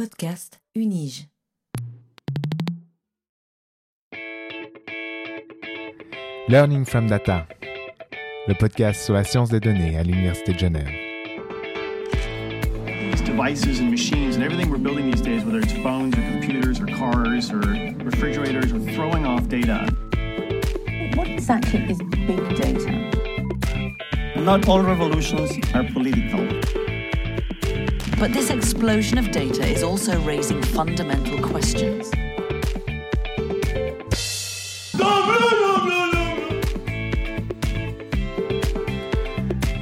Podcast Unige. Learning from Data, le podcast sur la science des données à l'Université de Genève. These devices and machines and everything we're building these days, whether it's phones or computers or cars or refrigerators, are throwing off data. What exactly is big data? Not all revolutions are political. But this explosion of data is also raising fundamental questions.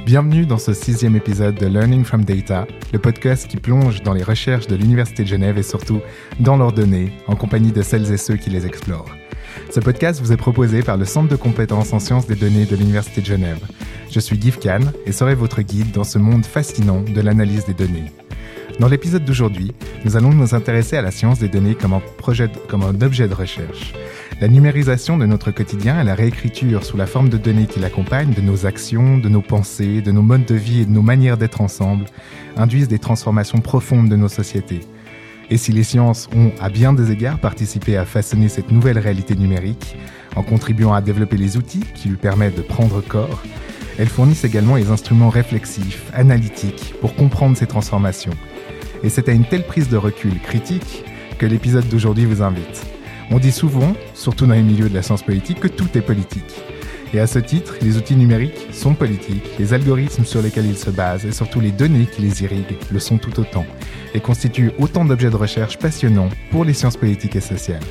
Bienvenue dans ce sixième épisode de Learning from Data, le podcast qui plonge dans les recherches de l'Université de Genève et surtout dans leurs données, en compagnie de celles et ceux qui les explorent. Ce podcast vous est proposé par le Centre de compétences en sciences des données de l'Université de Genève. Je suis Guy Kahn et serai votre guide dans ce monde fascinant de l'analyse des données. Dans l'épisode d'aujourd'hui, nous allons nous intéresser à la science des données comme un, objet de recherche. La numérisation de notre quotidien et la réécriture sous la forme de données qui l'accompagnent de nos actions, de nos pensées, de nos modes de vie et de nos manières d'être ensemble induisent des transformations profondes de nos sociétés. Et si les sciences ont, à bien des égards, participé à façonner cette nouvelle réalité numérique, en contribuant à développer les outils qui lui permettent de prendre corps, elles fournissent également les instruments réflexifs, analytiques, pour comprendre ces transformations. Et c'est à une telle prise de recul critique que l'épisode d'aujourd'hui vous invite. On dit souvent, surtout dans les milieux de la science politique, que tout est politique. Et à ce titre, les outils numériques sont politiques, les algorithmes sur lesquels ils se basent et surtout les données qui les irriguent le sont tout autant, et constituent autant d'objets de recherche passionnants pour les sciences politiques et sociales.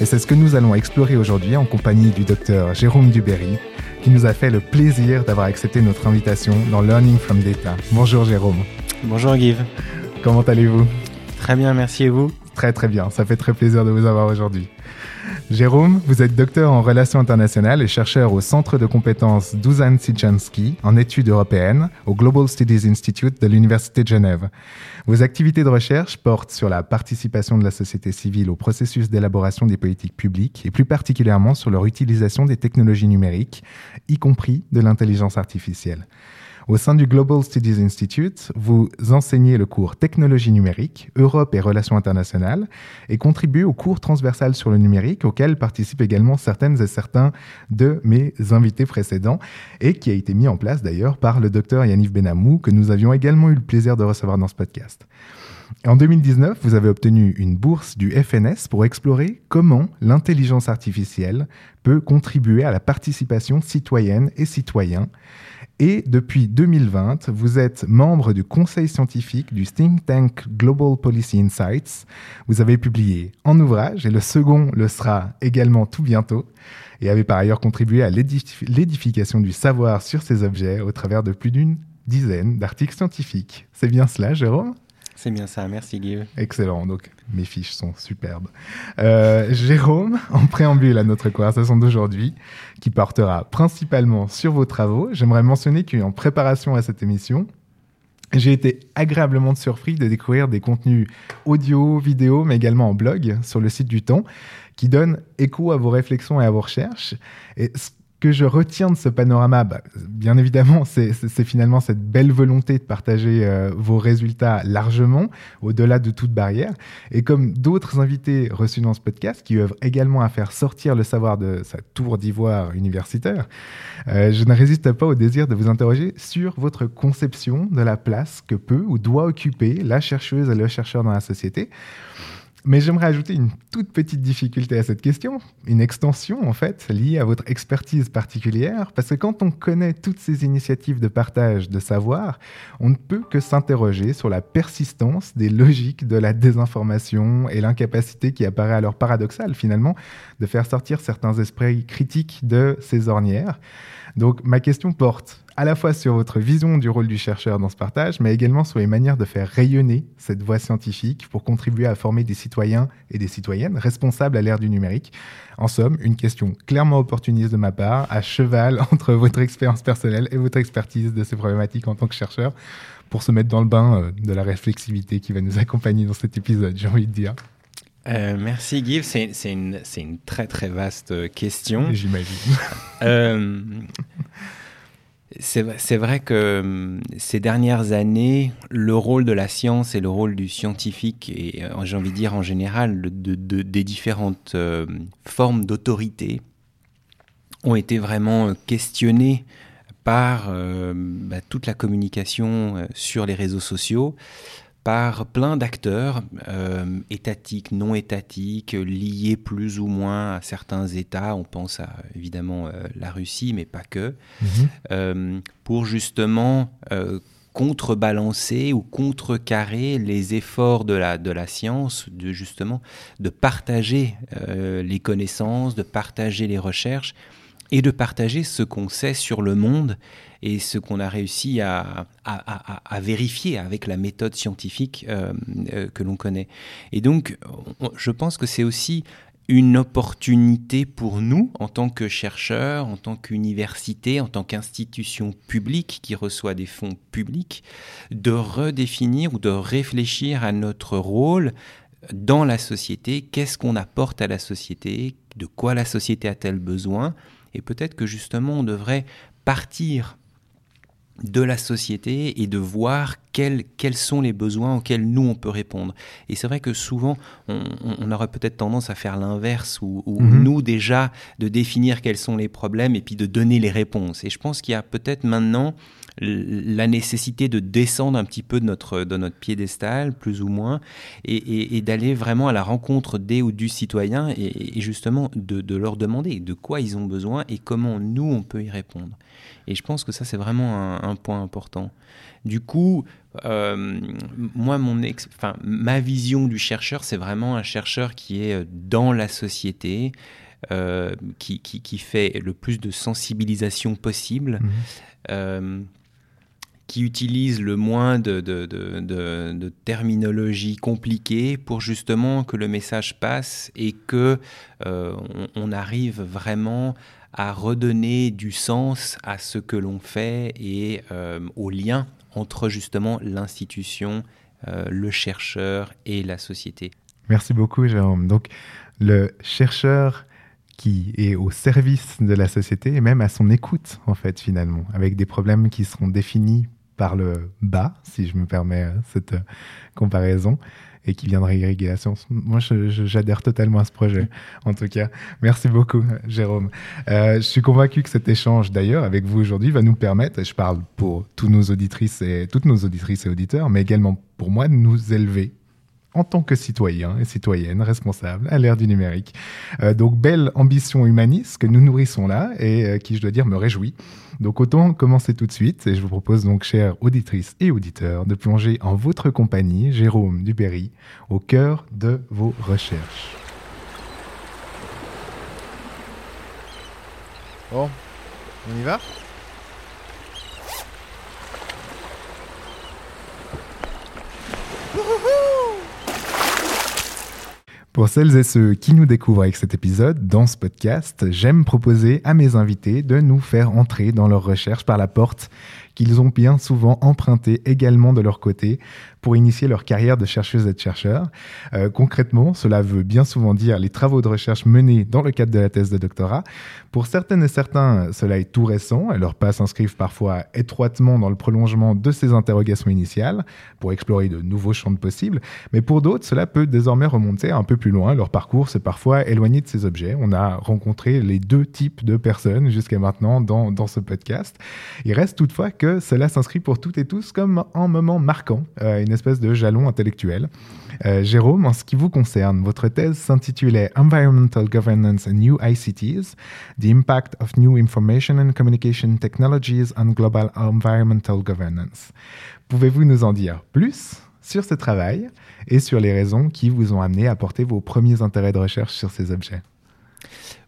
Et c'est ce que nous allons explorer aujourd'hui en compagnie du docteur Jérôme Duberry, qui nous a fait le plaisir d'avoir accepté notre invitation dans Learning from Data. Bonjour Jérôme. Bonjour Guy. Comment allez-vous Très bien, merci et vous Très très bien, ça fait très plaisir de vous avoir aujourd'hui. Jérôme, vous êtes docteur en relations internationales et chercheur au Centre de compétences Dusan Sijansky en études européennes au Global Studies Institute de l'Université de Genève. Vos activités de recherche portent sur la participation de la société civile au processus d'élaboration des politiques publiques et plus particulièrement sur leur utilisation des technologies numériques, y compris de l'intelligence artificielle. Au sein du Global Studies Institute, vous enseignez le cours Technologie numérique, Europe et relations internationales et contribuez au cours transversal sur le numérique auquel participent également certaines et certains de mes invités précédents et qui a été mis en place d'ailleurs par le docteur Yaniv Benamou que nous avions également eu le plaisir de recevoir dans ce podcast. En 2019, vous avez obtenu une bourse du FNS pour explorer comment l'intelligence artificielle peut contribuer à la participation citoyenne et citoyen et depuis 2020, vous êtes membre du conseil scientifique du think tank Global Policy Insights. Vous avez publié un ouvrage et le second le sera également tout bientôt et avez par ailleurs contribué à l'édification du savoir sur ces objets au travers de plus d'une dizaine d'articles scientifiques. C'est bien cela, Jérôme? C'est bien ça, merci Guy. Excellent, donc mes fiches sont superbes. Euh, Jérôme, en préambule à notre conversation d'aujourd'hui, qui portera principalement sur vos travaux, j'aimerais mentionner qu'en préparation à cette émission, j'ai été agréablement surpris de découvrir des contenus audio, vidéo, mais également en blog sur le site du Temps, qui donnent écho à vos réflexions et à vos recherches. Que je retiens de ce panorama, bah, bien évidemment, c'est finalement cette belle volonté de partager euh, vos résultats largement, au-delà de toute barrière. Et comme d'autres invités reçus dans ce podcast, qui œuvrent également à faire sortir le savoir de sa tour d'ivoire universitaire, euh, je ne résiste pas au désir de vous interroger sur votre conception de la place que peut ou doit occuper la chercheuse et le chercheur dans la société. Mais j'aimerais ajouter une toute petite difficulté à cette question, une extension en fait liée à votre expertise particulière, parce que quand on connaît toutes ces initiatives de partage de savoir, on ne peut que s'interroger sur la persistance des logiques de la désinformation et l'incapacité qui apparaît alors paradoxale finalement de faire sortir certains esprits critiques de ces ornières. Donc ma question porte à la fois sur votre vision du rôle du chercheur dans ce partage, mais également sur les manières de faire rayonner cette voie scientifique pour contribuer à former des citoyens et des citoyennes responsables à l'ère du numérique. En somme, une question clairement opportuniste de ma part, à cheval entre votre expérience personnelle et votre expertise de ces problématiques en tant que chercheur, pour se mettre dans le bain euh, de la réflexivité qui va nous accompagner dans cet épisode, j'ai envie de dire. Euh, merci Guy, c'est une, une, très très vaste question. J'imagine. Euh, C'est vrai que ces dernières années, le rôle de la science et le rôle du scientifique, et euh, j'ai envie de dire en général de, de, des différentes euh, formes d'autorité, ont été vraiment questionnés par euh, bah, toute la communication euh, sur les réseaux sociaux, par plein d'acteurs euh, étatiques, non étatiques, liés plus ou moins à certains États. On pense à évidemment la Russie, mais pas que, Mhm. pour justement contrebalancer ou contrecarrer les efforts de la, de la science, de justement de partager les connaissances, de partager les recherches et de partager ce qu'on sait sur le monde et ce qu'on a réussi à, vérifier avec la méthode scientifique euh, euh, que l'on connaît. Et donc, on, je pense que c'est aussi une opportunité pour nous, en tant que chercheurs, en tant qu'université, en tant qu'institution publique qui reçoit des fonds publics, de redéfinir ou de réfléchir à notre rôle dans la société, qu'est-ce qu'on apporte à la société, de quoi la société a-t-elle besoin, et peut-être que justement on devrait partir de la société et de voir quels, quels sont les besoins auxquels nous on peut répondre. Et c'est vrai que souvent on, on aurait peut-être tendance à faire l'inverse ou, ou Mhm. nous déjà de définir quels sont les problèmes et puis de donner les réponses. Et je pense qu'il y a peut-être maintenant la nécessité de descendre un petit peu de notre, de notre piédestal, plus ou moins, et, et, et d'aller vraiment à la rencontre des ou du citoyen et, et justement de, de, leur demander de quoi ils ont besoin et comment nous, on peut y répondre. Et je pense que ça, c'est vraiment un, un, point important. Du coup, euh, moi, mon ex, enfin, ma vision du chercheur, c'est vraiment un chercheur qui est dans la société, euh, qui, qui, qui, fait le plus de sensibilisation possible. Mmh. Euh, qui utilise le moins de, de, de, terminologie compliquée pour justement que le message passe et que euh, on, arrive vraiment à redonner du sens à ce que l'on fait et euh, au lien entre justement l'institution, euh, le chercheur et la société. Merci beaucoup, Jérôme. Donc, le chercheur qui est au service de la société et même à son écoute, en fait, finalement, avec des problèmes qui seront définis par le bas, si je me permets cette euh, comparaison, et qui viendrait irriguer la science. Moi, j'adhère totalement à ce projet, en tout cas. Merci beaucoup, Jérôme. Euh, je suis convaincu que cet échange, d'ailleurs, avec vous aujourd'hui, va nous permettre, et je parle pour tous nos auditrices et, toutes nos auditrices et auditeurs, mais également pour moi, de nous élever en tant que citoyen et citoyenne responsable à l'ère du numérique. Euh, donc, belle ambition humaniste que nous nourrissons là et euh, qui, je dois dire, me réjouit. Donc, autant commencer tout de suite. Et je vous propose donc, chères auditrices et auditeurs, de plonger en votre compagnie, Jérôme Duberry, au cœur de vos recherches. Bon, on y va? Pour celles et ceux qui nous découvrent avec cet épisode, dans ce podcast, j'aime proposer à mes invités de nous faire entrer dans leurs recherches par la porte qu'ils ont bien souvent emprunté également de leur côté pour initier leur carrière de chercheuse et de chercheur. Euh, concrètement, cela veut bien souvent dire les travaux de recherche menés dans le cadre de la thèse de doctorat. Pour certaines et certains, cela est tout récent et leurs pas s'inscrivent parfois étroitement dans le prolongement de ces interrogations initiales pour explorer de nouveaux champs de possibles. Mais pour d'autres, cela peut désormais remonter un peu plus loin. Leur parcours s'est parfois éloigné de ces objets. On a rencontré les deux types de personnes jusqu'à maintenant dans, dans ce podcast. Il reste toutefois que cela s'inscrit pour toutes et tous comme un moment marquant, euh, une espèce de jalon intellectuel. Euh, Jérôme, en ce qui vous concerne, votre thèse s'intitulait Environmental Governance and New ICTs, The Impact of New Information and Communication Technologies on Global Environmental Governance. Pouvez-vous nous en dire plus sur ce travail et sur les raisons qui vous ont amené à porter vos premiers intérêts de recherche sur ces objets?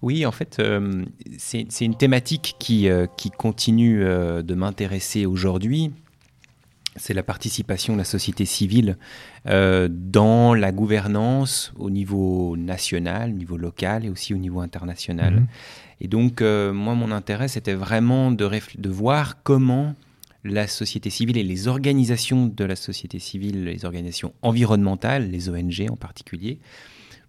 Oui, en fait, euh, c'est une thématique qui, euh, qui continue de m'intéresser aujourd'hui. C'est la participation de la société civile euh, dans la gouvernance au niveau national, au niveau local et aussi au niveau international. Mmh. Et donc, euh, moi, mon intérêt, c'était vraiment de, de voir comment la société civile et les organisations de la société civile, les organisations environnementales, les ONG en particulier,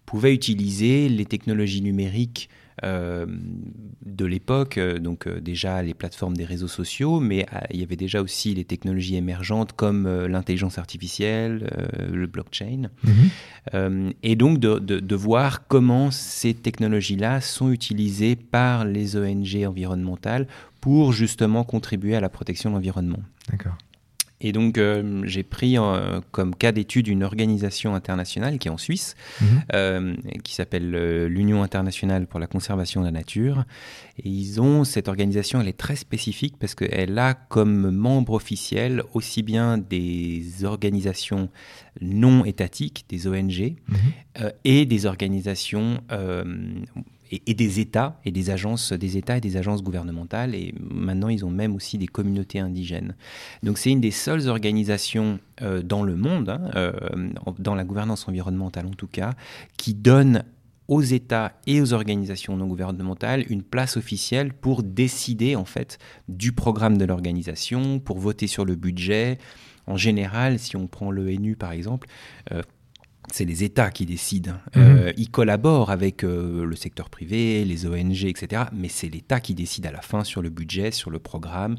pouvaient utiliser les technologies numériques de l'époque, euh, donc euh, déjà les plateformes des réseaux sociaux, mais il y avait déjà aussi les technologies émergentes comme l'intelligence artificielle, le blockchain, Mhm. et donc de, de- de voir comment ces technologies-là sont utilisées par les ONG environnementales pour justement contribuer à la protection de l'environnement. D'accord. Et donc, euh, j'ai pris euh, comme cas d'étude une organisation internationale qui est en Suisse, Mhm. euh, qui s'appelle l'Union internationale pour la conservation de la nature. Et ils ont, cette organisation, elle est très spécifique parce qu'elle a comme membre officiel aussi bien des organisations non étatiques, des ONG, Mhm. et des organisations et, des États et des agences, des États et des agences gouvernementales. Et maintenant, ils ont même aussi des communautés indigènes. Donc, c'est une des seules organisations euh, dans le monde, hein, euh, dans la gouvernance environnementale en tout cas, qui donne aux États et aux organisations non gouvernementales une place officielle pour décider en fait du programme de l'organisation, pour voter sur le budget. En général, si on prend l'ENU par exemple, euh, c'est les États qui décident. Euh, ils collaborent avec euh, le secteur privé, les ONG, etc. Mais c'est l'État qui décide à la fin sur le budget, sur le programme.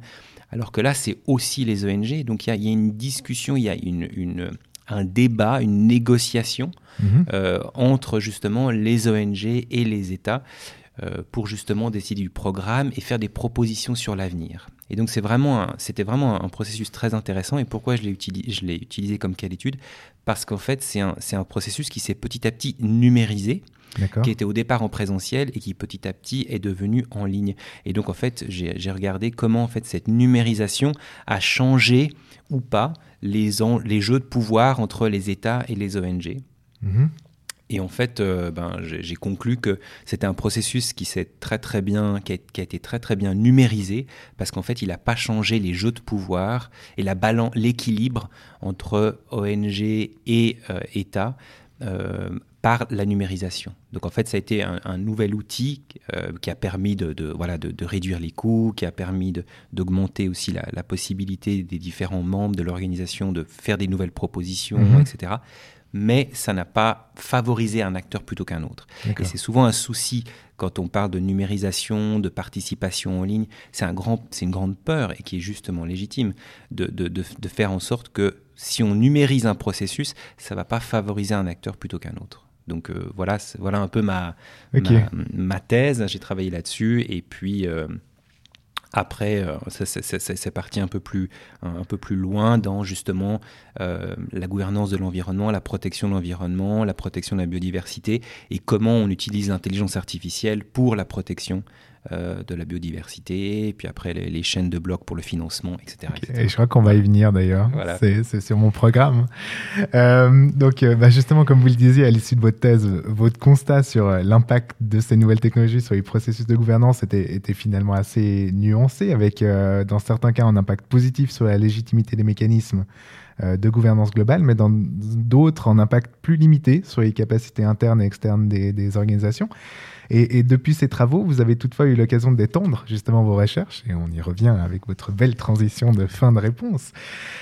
Alors que là, c'est aussi les ONG. Donc il y a, il y a une discussion, il y a une, une- un débat, une négociation Mhm. euh, entre justement les ONG et les États pour justement décider du programme et faire des propositions sur l'avenir. Et donc c'est vraiment, c'était vraiment un processus très intéressant. Et pourquoi je l'ai utilisé, je l'ai utilisé comme cas d'étude Parce qu'en fait c'est un, c'est un processus qui s'est petit à petit numérisé qui était au départ en présentiel et qui petit à petit est devenu en ligne. Et donc en fait, j'ai j'ai regardé comment en fait cette numérisation a changé ou pas les, en- les jeux de pouvoir entre les États et les ONG. Mhm. Et en fait, euh, ben, j'ai conclu que c'était un processus qui s'est très très bien, qui a, qui a été très très bien numérisé, parce qu'en fait, il n'a pas changé les jeux de pouvoir et la balan- l'équilibre entre ONG et euh, État euh, par la numérisation. Donc en fait, ça a été un, un nouvel outil euh, qui a permis de, de, voilà, de, de réduire les coûts, qui a permis d'augmenter aussi la, la possibilité des différents membres de l'organisation de faire des nouvelles propositions, Mhm. etc mais ça n'a pas favorisé un acteur plutôt qu'un autre. Et c'est souvent un souci quand on parle de numérisation, de participation en ligne, c'est un grand, une grande peur et qui est justement légitime de, de, de, de faire en sorte que si on numérise un processus, ça va pas favoriser un acteur plutôt qu'un autre. Donc euh, voilà, voilà un peu ma, ma thèse. J'ai travaillé là-dessus et puis euh, après, euh, c'est parti un peu plus, un peu plus loin dans justement euh, la gouvernance de l'environnement, la protection de l'environnement, la protection de la biodiversité et comment on utilise l'intelligence artificielle pour la protection euh, de la biodiversité, et puis après les, les chaînes de blocs pour le financement, etc. etc. Et je crois qu'on va y venir d'ailleurs. Voilà. C'est sur mon programme. Euh, donc, euh, bah, justement, comme vous le disiez à l'issue de votre thèse, votre constat sur l'impact de ces nouvelles technologies sur les processus de gouvernance était, était finalement assez nuancé, avec dans certains cas un impact positif sur la légitimité des mécanismes de gouvernance globale, mais dans d'autres un impact plus limité sur les capacités internes et externes des, des organisations. Et, depuis ces travaux, vous avez toutefois eu l'occasion d'étendre justement vos recherches, et on y revient avec votre belle transition de fin de réponse,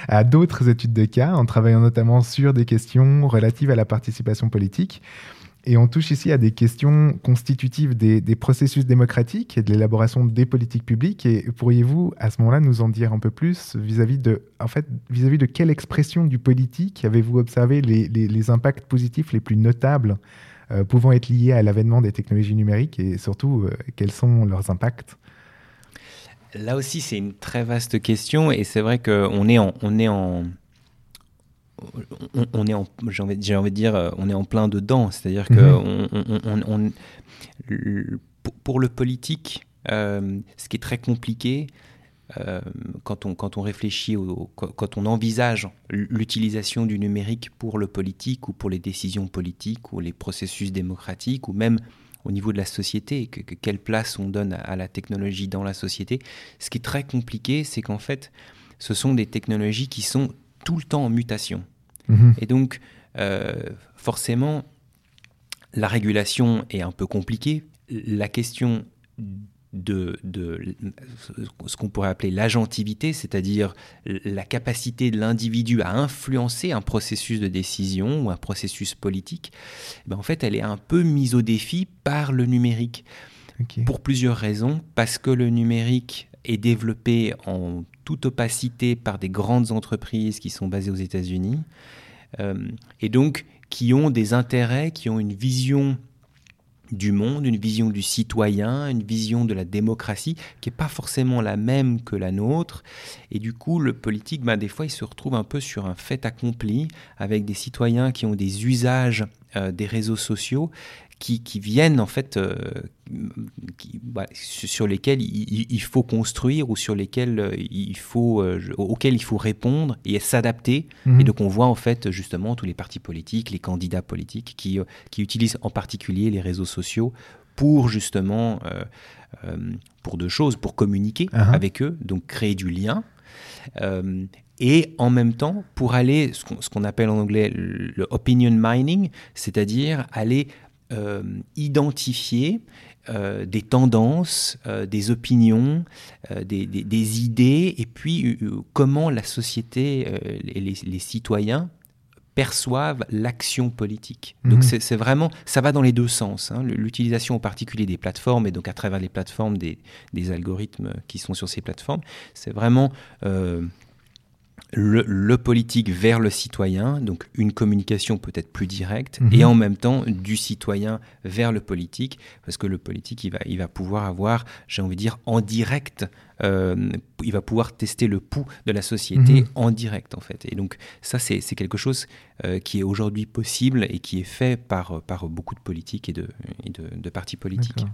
à d'autres études de cas, en travaillant notamment sur des questions relatives à la participation politique. Et on touche ici à des questions constitutives des, processus démocratiques et de l'élaboration des politiques publiques. Et pourriez-vous, à ce moment-là, nous en dire un peu plus vis-à-vis de, en fait, vis-à-vis de quelle expression du politique avez-vous observé les, impacts positifs les plus notables pouvant être liés à l'avènement des technologies numériques et surtout euh, quels sont leurs impacts? Là aussi, c'est une très vaste question et c'est vrai qu'on est en, on est en, on, on est en, j'ai envie, j'ai envie de dire, euh, on est en plein dedans. C'est-à-dire que Mhm. on, on- pour- pour le politique, euh, ce qui est très compliqué. Euh, quand, on, quand on réfléchit, au, quand quand on envisage l'utilisation du numérique pour le politique ou pour les décisions politiques ou les processus démocratiques ou même au niveau de la société, que- que- quelle place on donne à, à la technologie dans la société. Ce qui est très compliqué, c'est qu'en fait, ce sont des technologies qui sont tout le temps en mutation. Mhm. Et donc, euh, forcément, la régulation est un peu compliquée. La question de, de ce qu'on pourrait appeler l'agentivité, c'est-à-dire la capacité de l'individu à influencer un processus de décision ou un processus politique, ben en fait, elle est un peu mise au défi par le numérique. Pour plusieurs raisons. Parce que le numérique est développé en toute opacité par des grandes entreprises qui sont basées aux États-Unis euh, et donc qui ont des intérêts, qui ont une vision du monde, une vision du citoyen, une vision de la démocratie qui n'est pas forcément la même que la nôtre. Et du coup, le politique, ben, des fois, il se retrouve un peu sur un fait accompli avec des citoyens qui ont des usages euh, des réseaux sociaux qui, qui viennent en fait, euh, qui, bah, sur lesquels il, il, faut construire ou sur lesquels euh, il faut, euh, auxquels il faut répondre et s'adapter. Mhm. Et donc on voit en fait justement tous les partis politiques, les candidats politiques qui, qui utilisent en particulier les réseaux sociaux pour justement, euh, pour deux choses, pour communiquer Uh-huh. avec eux, donc créer du lien. Euh, et en même temps, pour aller, ce qu'on appelle en anglais le opinion mining, c'est-à-dire aller identifier euh, des tendances, euh, des opinions, euh, des, des- des idées, et puis euh, comment la société euh, et les, les citoyens perçoivent l'action politique. Donc Mhm. c'est vraiment, ça va dans les deux sens. hein. L'utilisation en particulier des plateformes et donc à travers les plateformes des, des algorithmes qui sont sur ces plateformes, c'est vraiment euh, le, le politique vers le citoyen, donc une communication peut-être plus directe, Mhm. et en même temps du citoyen vers le politique, parce que le politique, il va, il va pouvoir avoir, j'ai envie de dire, en direct, euh, il va pouvoir tester le pouls de la société Mhm. en direct, en fait. Et donc ça, c'est c'est quelque chose euh, qui est aujourd'hui possible et qui est fait par, par beaucoup de politiques et de, et de, de partis politiques.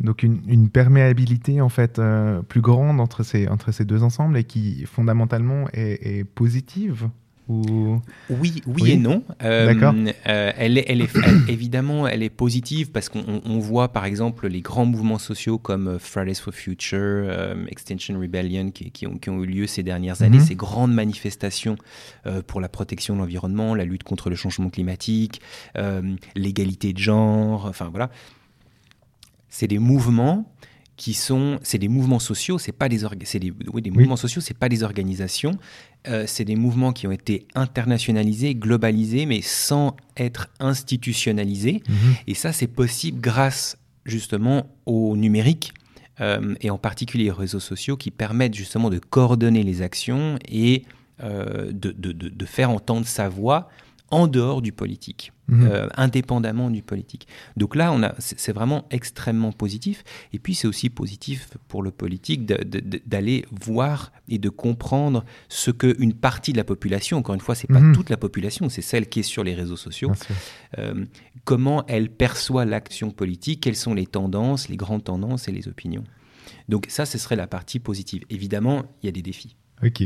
Donc une, une perméabilité en fait euh, plus grande entre ces, entre ces deux ensembles et qui fondamentalement est, est positive ou... Oui, oui, Oui. et non. Euh, D'accord. euh, elle est, elle est, elle- évidemment, elle est positive parce qu'on on- on voit par exemple les grands mouvements sociaux comme euh, Fridays for Future, euh, Extinction Rebellion qui, qui ont, qui ont eu lieu ces dernières années, Mhm. ces grandes manifestations euh, pour la protection de l'environnement, la lutte contre le changement climatique, euh, l'égalité de genre, enfin voilà. C'est des mouvements qui sont, c'est des mouvements sociaux, c'est pas des, orga- c'est des, oui, des Oui. mouvements sociaux, c'est pas des organisations. Euh, c'est des mouvements qui ont été internationalisés, globalisés, mais sans être institutionnalisés. Mhm. Et ça, c'est possible grâce justement au numérique euh, et en particulier aux réseaux sociaux qui permettent justement de coordonner les actions et euh, de, de- de- de faire entendre sa voix en dehors du politique, Mhm. euh, indépendamment du politique. Donc là, on a, c'est vraiment extrêmement positif. Et puis c'est aussi positif pour le politique d'aller voir et de comprendre ce qu'une partie de la population, encore une fois, c'est pas Mhm. toute la population, c'est celle qui est sur les réseaux sociaux, euh, comment elle perçoit l'action politique, quelles sont les tendances, les grandes tendances et les opinions. Donc ça, ce serait la partie positive. Évidemment, il y a des défis. Ok.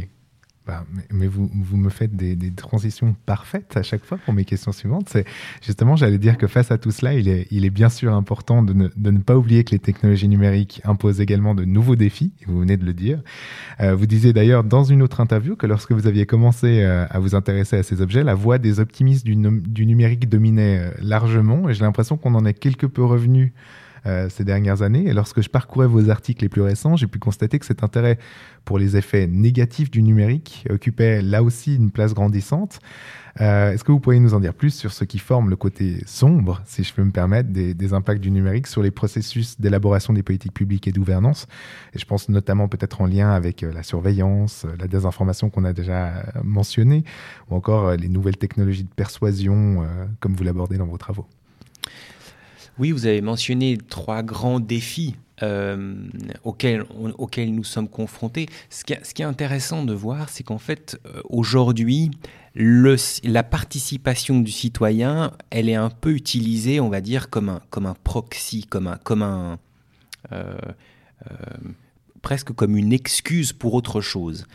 Bah, mais vous, vous me faites des, transitions parfaites à chaque fois pour mes questions suivantes. C'est justement, j'allais dire que face à tout cela, il est, bien sûr important de ne, pas oublier que les technologies numériques imposent également de nouveaux défis. Vous venez de le dire. Euh, vous disiez d'ailleurs dans une autre interview que lorsque vous aviez commencé euh, à vous intéresser à ces objets, la voix des optimistes du numérique dominait euh, largement. Et j'ai l'impression qu'on en est quelque peu revenu euh, ces dernières années. Et lorsque je parcourais vos articles les plus récents, j'ai pu constater que cet intérêt pour les effets négatifs du numérique occupait là aussi une place grandissante. Euh, Est-ce que vous pourriez nous en dire plus sur ce qui forme le côté sombre, si je peux me permettre, des, impacts du numérique sur les processus d'élaboration des politiques publiques et de gouvernance Et je pense notamment peut-être en lien avec euh, la surveillance, la désinformation qu'on a déjà mentionnée, ou encore les nouvelles technologies de persuasion, comme vous l'abordez dans vos travaux. Oui, vous avez mentionné trois grands défis euh, auxquels, on- auxquels nous sommes confrontés. Ce qui, est- ce qui est intéressant de voir, c'est qu'en fait, euh, aujourd'hui, le, la participation du citoyen, elle est un peu utilisée, on va dire, comme un, comme un proxy, comme un, comme un euh, euh, presque comme une excuse pour autre chose,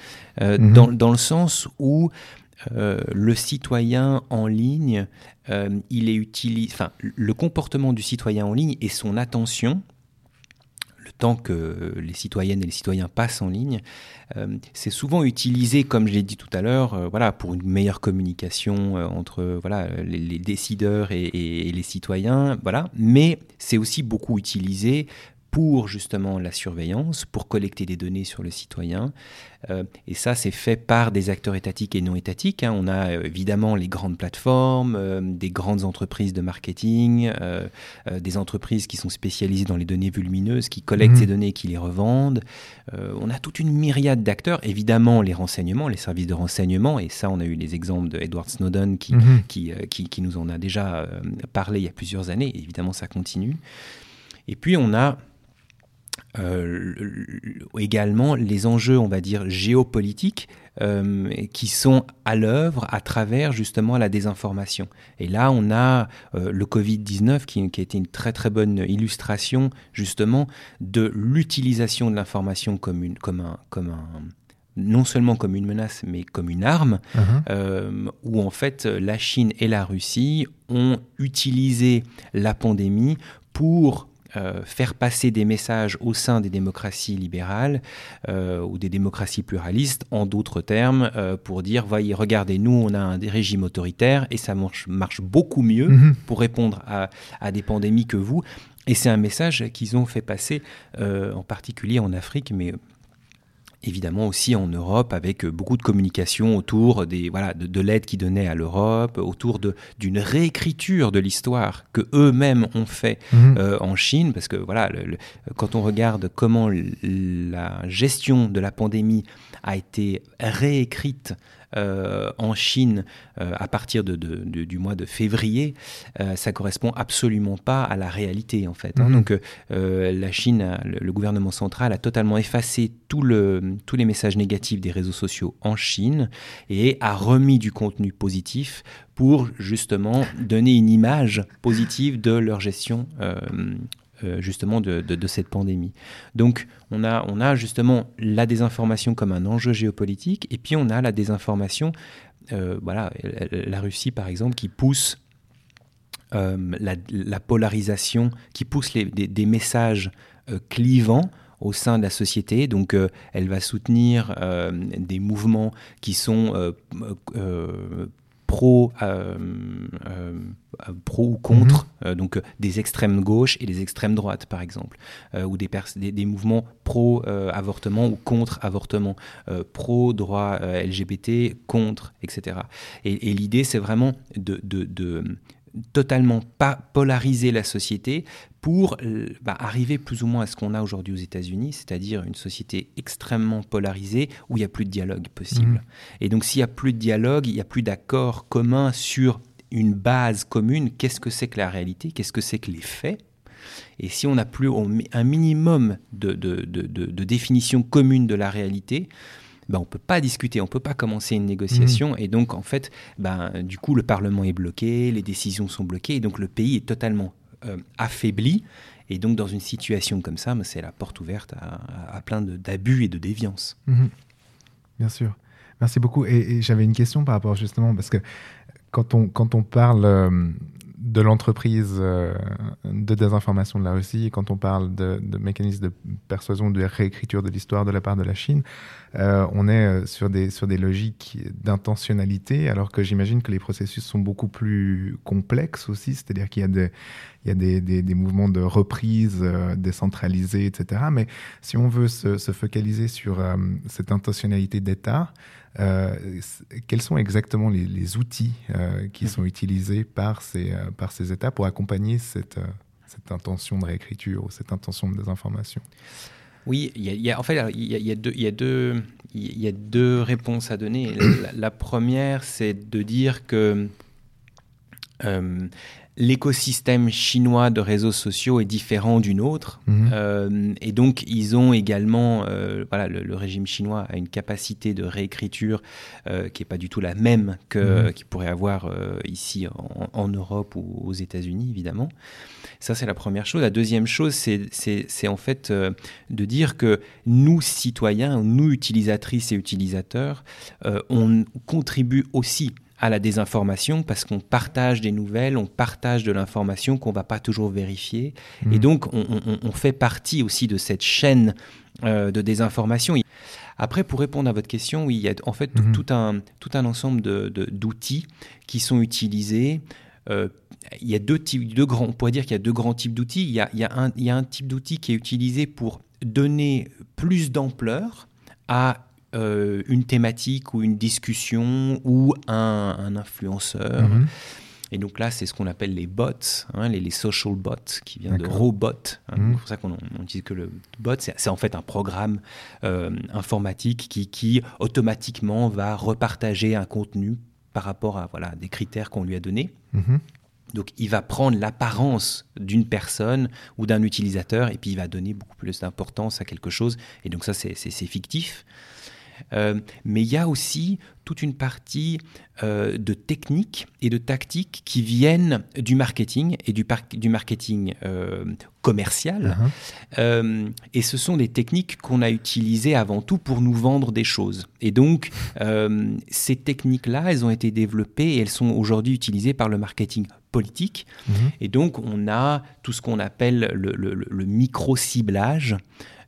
Mhm. dans, dans le sens où euh, le citoyen en ligne, euh, il est utilisé, enfin, le comportement du citoyen en ligne et son attention, le temps que les citoyennes et les citoyens passent en ligne, euh, c'est souvent utilisé, comme je l'ai dit tout à l'heure, voilà, pour une meilleure communication entre voilà, les, décideurs et, et- et les citoyens, voilà. Mais c'est aussi beaucoup utilisé pour justement la surveillance, pour collecter des données sur le citoyen. Euh, et ça, c'est fait par des acteurs étatiques et non étatiques. Hein. On a euh, évidemment les grandes plateformes, euh, des grandes entreprises de marketing, des entreprises qui sont spécialisées dans les données volumineuses, qui collectent Mhm. ces données et qui les revendent. on a toute une myriade d'acteurs. Évidemment, les renseignements, les services de renseignement, et ça, on a eu les exemples de Edward Snowden qui, Mhm. qui, qui, qui nous en a déjà parlé il y a plusieurs années. Et évidemment, ça continue. Et puis, on a euh, le- le- également les enjeux, on va dire, géopolitiques euh, qui sont à l'œuvre à travers justement la désinformation. Et là, on a euh, le Covid-19 qui, qui a été une très très bonne illustration justement de l'utilisation de l'information comme, une, comme, un, comme un, non seulement comme une menace, mais comme une arme euh, où en fait la Chine et la Russie ont utilisé la pandémie pour euh, faire passer des messages au sein des démocraties libérales euh, ou des démocraties pluralistes, en d'autres termes, euh, pour dire, voyez, regardez, nous, on a un des régimes autoritaires et ça marche, marche beaucoup mieux Mhm. pour répondre à, à des pandémies que vous. Et c'est un message qu'ils ont fait passer, euh, en particulier en Afrique, mais évidemment aussi en Europe, avec beaucoup de communication autour des, voilà, de, de l'aide qu'ils donnaient à l'Europe, autour de- d'une réécriture de l'histoire que eux-mêmes ont fait Mhm. euh, en Chine, parce que voilà, le- le- quand on regarde comment la gestion de la pandémie a été réécrite euh, en Chine euh, à partir de, de- de- du mois de février, euh, ça correspond absolument pas à la réalité en fait. hein. Mhm. Donc euh, la Chine, le, le gouvernement central a totalement effacé tout le, tous les messages négatifs des réseaux sociaux en Chine et a remis du contenu positif pour justement donner une image positive de leur gestion justement de, cette pandémie. Donc on a, on a justement la désinformation comme un enjeu géopolitique et puis on a la désinformation, euh, voilà, la, Russie par exemple qui pousse euh, la, la polarisation, qui pousse les- des, messages euh, clivants au sein de la société. Donc, euh, elle va soutenir euh, des mouvements qui sont euh, euh, pro, euh, euh, pro ou contre, euh, donc des extrêmes gauches et des extrêmes droites, par exemple, ou des, des, des mouvements pro-avortement ou contre-avortement, pro-droit LGBT, contre, etc. Et, et l'idée, c'est vraiment de, de- de totalement pas polariser la société pour euh, bah, arriver plus ou moins à ce qu'on a aujourd'hui aux États-Unis, c'est-à-dire une société extrêmement polarisée où il n'y a plus de dialogue possible. Mhm. Et donc s'il n'y a plus de dialogue, il n'y a plus d'accord commun sur une base commune, qu'est-ce que c'est que la réalité, qu'est-ce que c'est que les faits? Et si on n'a plus un minimum de, de- de- de- de définition commune de la réalité, ben on ne peut pas discuter, on ne peut pas commencer une négociation. Et donc, en fait, ben, du coup, le Parlement est bloqué, les décisions sont bloquées, et donc le pays est totalement euh, affaibli. Et donc, dans une situation comme ça, ben, c'est la porte ouverte à, plein d'abus et de déviance. Mhm. Bien sûr. Merci beaucoup. Et, et j'avais une question par rapport justement, parce que quand on, quand on parle euh, de l'entreprise euh, de désinformation de la Russie, quand on parle de, mécanismes de persuasion, de réécriture de l'histoire de la part de la Chine, euh, on est euh, sur des, sur des logiques d'intentionnalité, alors que j'imagine que les processus sont beaucoup plus complexes aussi, c'est-à-dire qu'il y a des, il y a des, des, mouvements de reprise décentralisés, etc. Mais si on veut se, se focaliser sur cette intentionnalité d'État, quels sont exactement les, les outils euh, qui sont utilisés par ces, euh, par ces États pour accompagner cette, euh, cette intention de réécriture ou cette intention de désinformation? Oui, il y a, il y a- en fait, il y a, il y a deux, y a deux, il y a deux réponses à donner. La, la première, c'est de dire que euh, l'écosystème chinois de réseaux sociaux est différent d'une autre. Mhm. Euh, et donc, ils ont également, euh, voilà, le, le régime chinois a une capacité de réécriture euh, qui n'est pas du tout la même que Mhm. qu'il pourrait avoir ici en, en Europe ou aux États-Unis, évidemment. Ça, c'est la première chose. La deuxième chose, c'est- en fait de dire que nous, citoyens, nous, utilisatrices et utilisateurs, on contribue aussi à la désinformation parce qu'on partage des nouvelles, on partage de l'information qu'on va pas toujours vérifier. Et Mhm. donc, on, on- on fait partie aussi de cette chaîne euh, de désinformation. Après, pour répondre à votre question, oui, il y a en fait tout, Mhm. tout un, tout un ensemble de- de- d'outils qui sont utilisés euh, il y a deux types, deux grands, on pourrait dire qu'il y a deux grands types d'outils. Il il il y a un type d'outil qui est utilisé pour donner plus d'ampleur à euh, une thématique ou une discussion ou un, un influenceur. Mhm. Et donc là, c'est ce qu'on appelle les bots, hein, les, les social bots, qui vient de robot. hein. Mhm. C'est pour ça qu'on on utilise que le bot. C'est en fait un programme euh, informatique qui, qui automatiquement va repartager un contenu par rapport à voilà, des critères qu'on lui a donnés. Mhm. Donc il va prendre l'apparence d'une personne ou d'un utilisateur et puis il va donner beaucoup plus d'importance à quelque chose. Et donc ça, c'est fictif. Euh, mais il y a aussi toute une partie euh, de techniques et de tactiques qui viennent du marketing et du, par- du marketing euh, commercial. Euh, et ce sont des techniques qu'on a utilisées avant tout pour nous vendre des choses. Et donc, ces techniques-là, elles ont été développées et elles sont aujourd'hui utilisées par le marketing politique. Mhm. Et donc, on a tout ce qu'on appelle le, le- le- le micro-ciblage,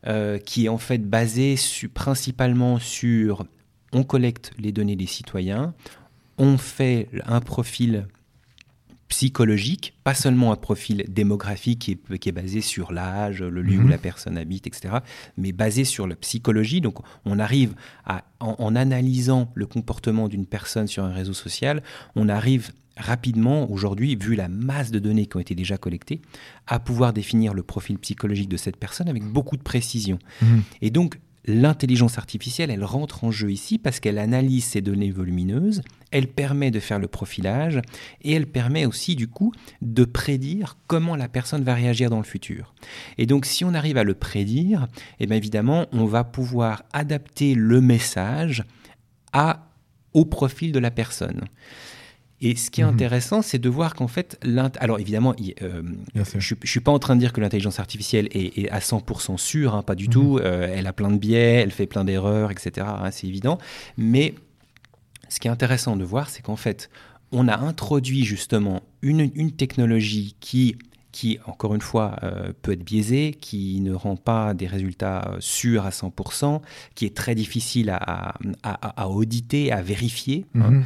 euh, qui est en fait basé principalement sur on collecte les données des citoyens, on fait un profil psychologique, pas seulement un profil démographique qui est, qui est basé sur l'âge, le lieu où Mhm. la personne habite, etc., mais basé sur la psychologie. Donc on arrive à, en, en analysant le comportement d'une personne sur un réseau social, on arrive rapidement, aujourd'hui, vu la masse de données qui ont été déjà collectées, à pouvoir définir le profil psychologique de cette personne avec beaucoup de précision. Mhm. Et donc, l'intelligence artificielle, elle rentre en jeu ici parce qu'elle analyse ces données volumineuses, elle permet de faire le profilage et elle permet aussi, du coup, de prédire comment la personne va réagir dans le futur. Et donc, si on arrive à le prédire, eh bien évidemment, on va pouvoir adapter le message à, au profil de la personne. Et ce qui est Mhm. intéressant, c'est de voir qu'en fait, alors évidemment, euh, je ne suis pas en train de dire que l'intelligence artificielle est, est à 100% sûre, hein, pas du tout. Euh, elle a plein de biais, elle fait plein d'erreurs, etc. hein, c'est évident. Mais ce qui est intéressant de voir, c'est qu'en fait, on a introduit justement une, une technologie qui, qui, encore une fois, euh, peut être biaisée, qui ne rend pas des résultats sûrs à 100%, qui est très difficile à, à- à- à auditer, à vérifier. hein.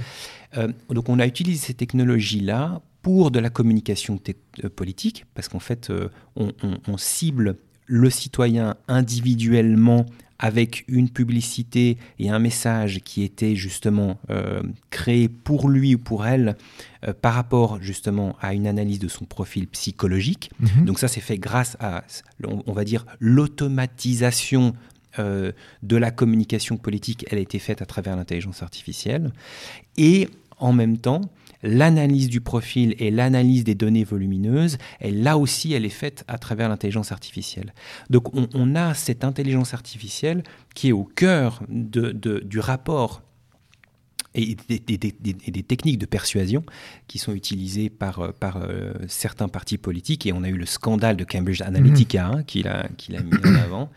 Euh, donc on a utilisé ces technologies-là pour de la communication euh, politique, parce qu'en fait, euh, on, on- on cible le citoyen individuellement avec une publicité et un message qui était justement euh, créé pour lui ou pour elle euh, par rapport justement à une analyse de son profil psychologique. Mhm. Donc ça, c'est fait grâce à, on on va dire, l'automatisation euh, de la communication politique. Elle a été faite à travers l'intelligence artificielle. Et en même temps, l'analyse du profil et l'analyse des données volumineuses, elle, là aussi, elle est faite à travers l'intelligence artificielle. Donc on, a cette intelligence artificielle qui est au cœur du rapport et des, des- des- des- et des techniques de persuasion qui sont utilisées par, euh, par euh, certains partis politiques. Et on a eu le scandale de Cambridge Analytica hein, qui l'a qui l'a mis en avant.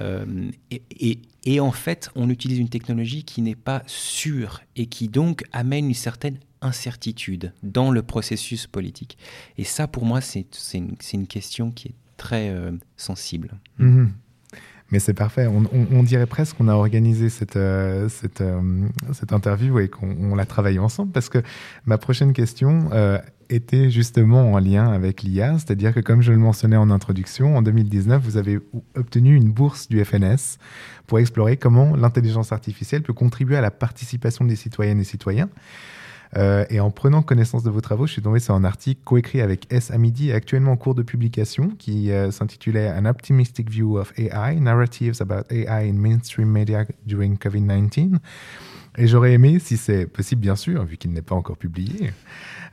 Euh, et, et- et en fait, on utilise une technologie qui n'est pas sûre et qui donc amène une certaine incertitude dans le processus politique. Et ça, pour moi, c'est une, question qui est très euh, sensible. Mhm. Mais c'est parfait. On, dirait presque qu'on a organisé cette, euh, euh, cette interview et qu'on on l'a travaillé ensemble parce que ma prochaine question euh, était justement en lien avec l'IA. C'est-à-dire que, comme je le mentionnais en introduction, en 2019, vous avez obtenu une bourse du FNS pour explorer comment l'intelligence artificielle peut contribuer à la participation des citoyennes et citoyens. Euh, et en prenant connaissance de vos travaux, je suis tombé sur un article coécrit avec S. Amidi, actuellement en cours de publication, qui euh, s'intitulait An Optimistic View of AI, Narratives about AI in Mainstream Media During COVID-19. Et j'aurais aimé, si c'est possible bien sûr, vu qu'il n'est pas encore publié,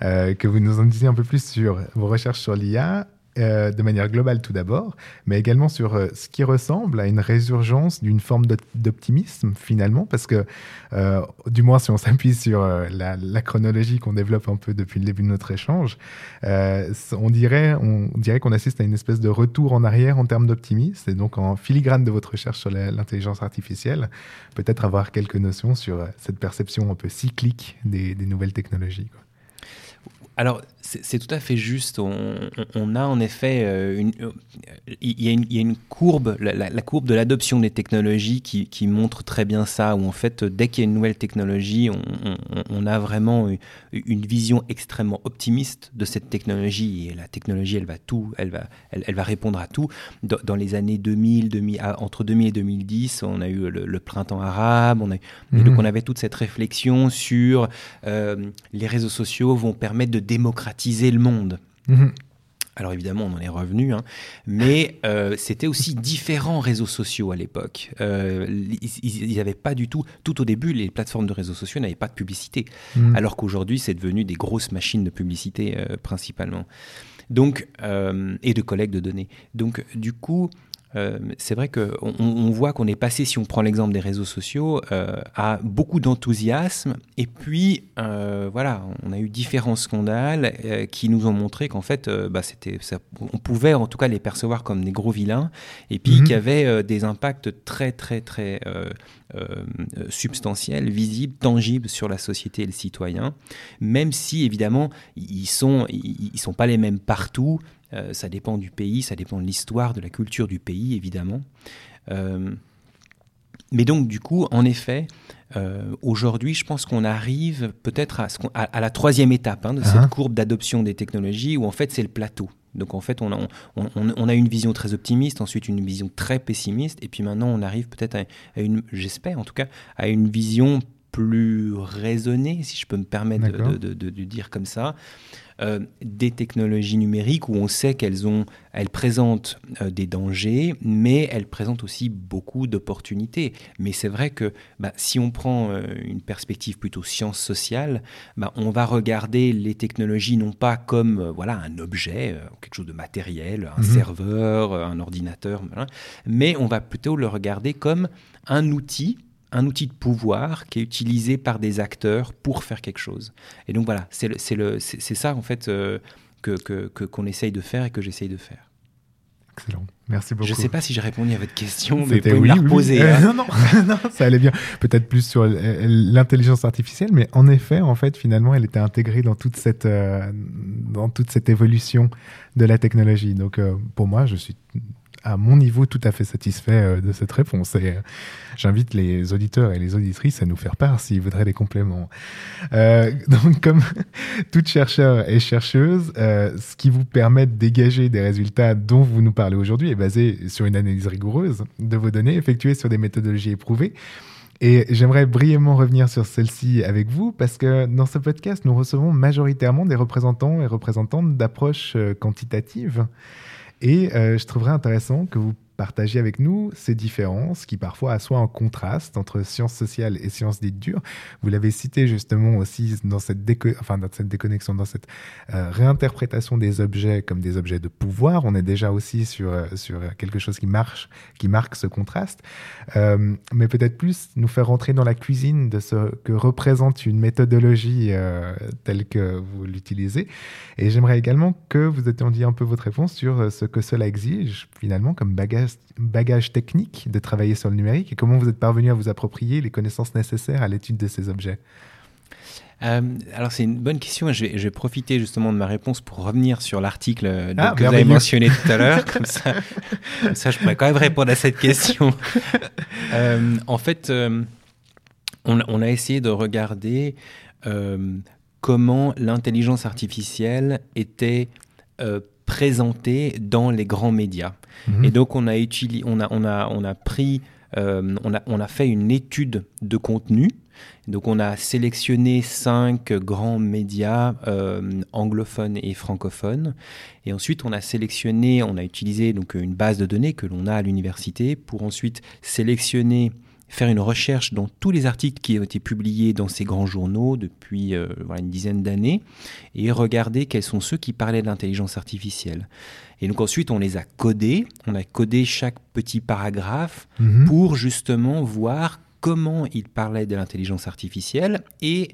euh, que vous nous en disiez un peu plus sur vos recherches sur l'IA, euh, de manière globale tout d'abord, mais également sur euh, ce qui ressemble à une résurgence d'une forme d'op- d'optimisme finalement, parce que euh, du moins si on s'appuie sur la, chronologie qu'on développe un peu depuis le début de notre échange, on dirait on dirait qu'on assiste à une espèce de retour en arrière en termes d'optimisme, et donc en filigrane de votre recherche sur l'intelligence artificielle, peut-être avoir quelques notions sur cette perception un peu cyclique des, nouvelles technologies. Alors, C'est tout à fait juste. On, a en effet euh, une, euh, il, y a une, il y a une courbe, la, courbe de l'adoption des technologies qui, qui, montre très bien ça. Où en fait, dès qu'il y a une nouvelle technologie, on, on, a vraiment une vision extrêmement optimiste de cette technologie. Et la technologie, elle va tout, elle va, elle, elle va répondre à tout. Dans, les années 2000, 2000, entre 2000 et 2010, on a eu le, printemps arabe. On a, donc mhm. on avait toute cette réflexion sur euh, les réseaux sociaux vont permettre de démocratiser le monde. Mhm. Alors évidemment, on en est revenu, hein. mais euh, c'était aussi différents réseaux sociaux à l'époque. Euh, ils n'avaient pas du tout, tout au début, les plateformes de réseaux sociaux n'avaient pas de publicité, mhm. alors qu'aujourd'hui, c'est devenu des grosses machines de publicité principalement. Donc, et de collecte de données. Donc, du coup, euh, c'est vrai qu'on on voit qu'on est passé, si on prend l'exemple des réseaux sociaux, euh, à beaucoup d'enthousiasme. Et puis, euh, voilà, on a eu différents scandales qui nous ont montré qu'en fait, bah, c'était, on pouvait en tout cas les percevoir comme des gros vilains, et puis mhm. qu'il y avait des impacts très, très, très substantiels, visibles, tangibles sur la société et le citoyen, même si évidemment, ils sont, ils, ils sont pas les mêmes partout. Euh, ça dépend du pays, ça dépend de l'histoire, de la culture du pays, évidemment. Euh, mais donc, du coup, en effet, euh, aujourd'hui, je pense qu'on arrive peut-être à, la troisième étape hein, de cette uh-huh. courbe d'adoption des technologies, où en fait, c'est le plateau. Donc, en fait, on a, on, a, une vision très optimiste, ensuite une vision très pessimiste, et puis maintenant, on arrive peut-être à, une, j'espère en tout cas, à une vision plus raisonnée, si je peux me permettre de, de, dire comme ça, euh, des technologies numériques où on sait qu'elles ont, elles présentent euh, des dangers, mais elles présentent aussi beaucoup d'opportunités. Mais c'est vrai que bah, si on prend euh, une perspective plutôt science sociale, bah, on va regarder les technologies non pas comme voilà un objet, quelque chose de matériel, un mhm. serveur, un ordinateur, mais on va plutôt le regarder comme un outil un outil de pouvoir qui est utilisé par des acteurs pour faire quelque chose. Et donc voilà, c'est ça en fait euh, que qu'on essaye de faire et que j'essaye de faire. Excellent. Merci beaucoup. Je ne sais pas si j'ai répondu à votre question, mais vous pouvez me la reposer. Euh, hein. non, non, ça allait bien. Peut-être plus sur l'intelligence artificielle, mais en effet, en fait, finalement, elle était intégrée dans toute cette, euh, dans toute cette évolution de la technologie. Donc, pour moi, je suis à mon niveau, tout à fait satisfait euh, de cette réponse. Et euh, j'invite les auditeurs et les auditrices à nous faire part s'ils voudraient des compléments. Euh, donc, comme tout chercheur et chercheuse, ce qui vous permet de dégager des résultats dont vous nous parlez aujourd'hui est basé sur une analyse rigoureuse de vos données effectuées sur des méthodologies éprouvées. Et j'aimerais brièvement revenir sur celle-ci avec vous parce que dans ce podcast, nous recevons majoritairement des représentants et représentantes d'approches quantitatives. Et euh, je trouverais intéressant que vous partager avec nous ces différences qui parfois assoient un contraste entre sciences sociales et sciences dites dures. Vous l'avez cité justement aussi dans cette, enfin, dans cette déconnexion, dans cette euh, réinterprétation des objets comme des objets de pouvoir. On est déjà aussi sur, euh, sur quelque chose qui marche, qui marque ce contraste. Euh, mais peut-être plus nous faire rentrer dans la cuisine de ce que représente une méthodologie telle que vous l'utilisez. Et j'aimerais également que vous attendiez un peu votre réponse sur ce que cela exige finalement comme bagage bagage, technique de travailler sur le numérique et comment vous êtes parvenu à vous approprier les connaissances nécessaires à l'étude de ces objets euh, alors c'est une bonne question. Je vais, je vais, profiter justement de ma réponse pour revenir sur l'article euh, ah, que vous avez mentionné tout à l'heure. comme, ça, ça, je pourrais quand même répondre à cette question. Euh, en fait, on, on, a essayé de regarder comment l'intelligence artificielle était présenté dans les grands médias. Mhm. Et donc on a, utilisé, on a, on a, on a pris, euh, on, a, on a fait une étude de contenu. Donc on a sélectionné cinq grands médias euh, anglophones et francophones. Et ensuite on a sélectionné, on a utilisé donc une base de données que l'on a à l'université pour ensuite sélectionner faire une recherche dans tous les articles qui ont été publiés dans ces grands journaux depuis euh, une dizaine d'années et regarder quels sont ceux qui parlaient de l'intelligence artificielle. Et donc ensuite, on les a codés, on a codé chaque petit paragraphe mhm. pour justement voir comment ils parlaient de l'intelligence artificielle et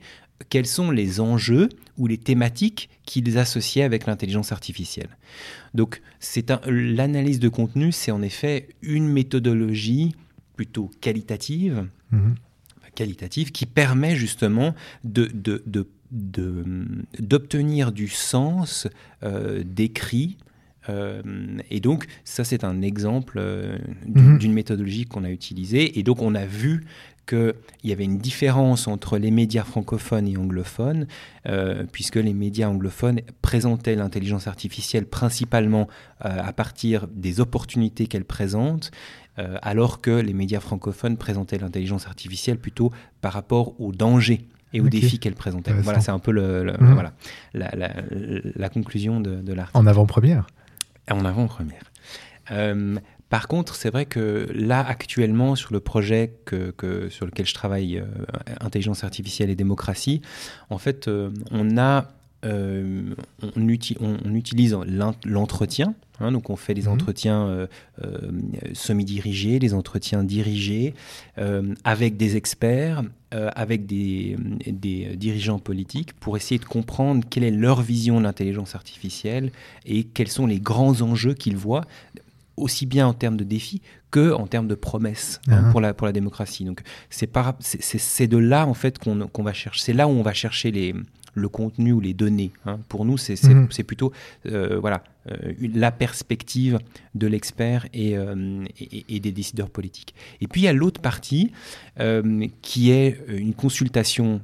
quels sont les enjeux ou les thématiques qu'ils associaient avec l'intelligence artificielle. Donc, c'est l'analyse de contenu, c'est en effet une méthodologie plutôt qualitative, mhm. qualitative qui permet justement de, de, d'obtenir du sens euh, d'écrit. Euh, et donc, ça, c'est un exemple euh, d'une Mhm. d'une méthodologie qu'on a utilisée. Et donc, on a vu qu'il y avait une différence entre les médias francophones et anglophones, puisque les médias anglophones présentaient l'intelligence artificielle principalement à partir des opportunités qu'elle présente, euh, alors que les médias francophones présentaient l'intelligence artificielle plutôt par rapport aux dangers et aux défis qu'elle présentait. Voilà, c'est un peu le, le- Mhm. voilà, la, la- la conclusion de, de l'article. En avant-première. En avant-première. Euh, par contre, c'est vrai que là, actuellement, sur le projet que, que- sur lequel je travaille, euh, intelligence artificielle et démocratie, en fait, euh, on a, euh, on, uti- on- on utilise l'entretien. hein, donc, on fait des Mhm. entretiens euh, euh, semi-dirigés, des entretiens dirigés avec des experts, avec des, des dirigeants politiques pour essayer de comprendre quelle est leur vision de l'intelligence artificielle et quels sont les grands enjeux qu'ils voient, aussi bien en termes de défis que en termes de promesses hein, Ah. pour, la, pour la démocratie. Donc c'est de là en fait qu'on qu'on va chercher, c'est là où on va chercher les, le contenu ou les données. hein. Pour nous, c'est Mhm. plutôt euh, voilà, euh, la perspective de l'expert et, euh, et- et des décideurs politiques. Et puis il y a l'autre partie qui est une consultation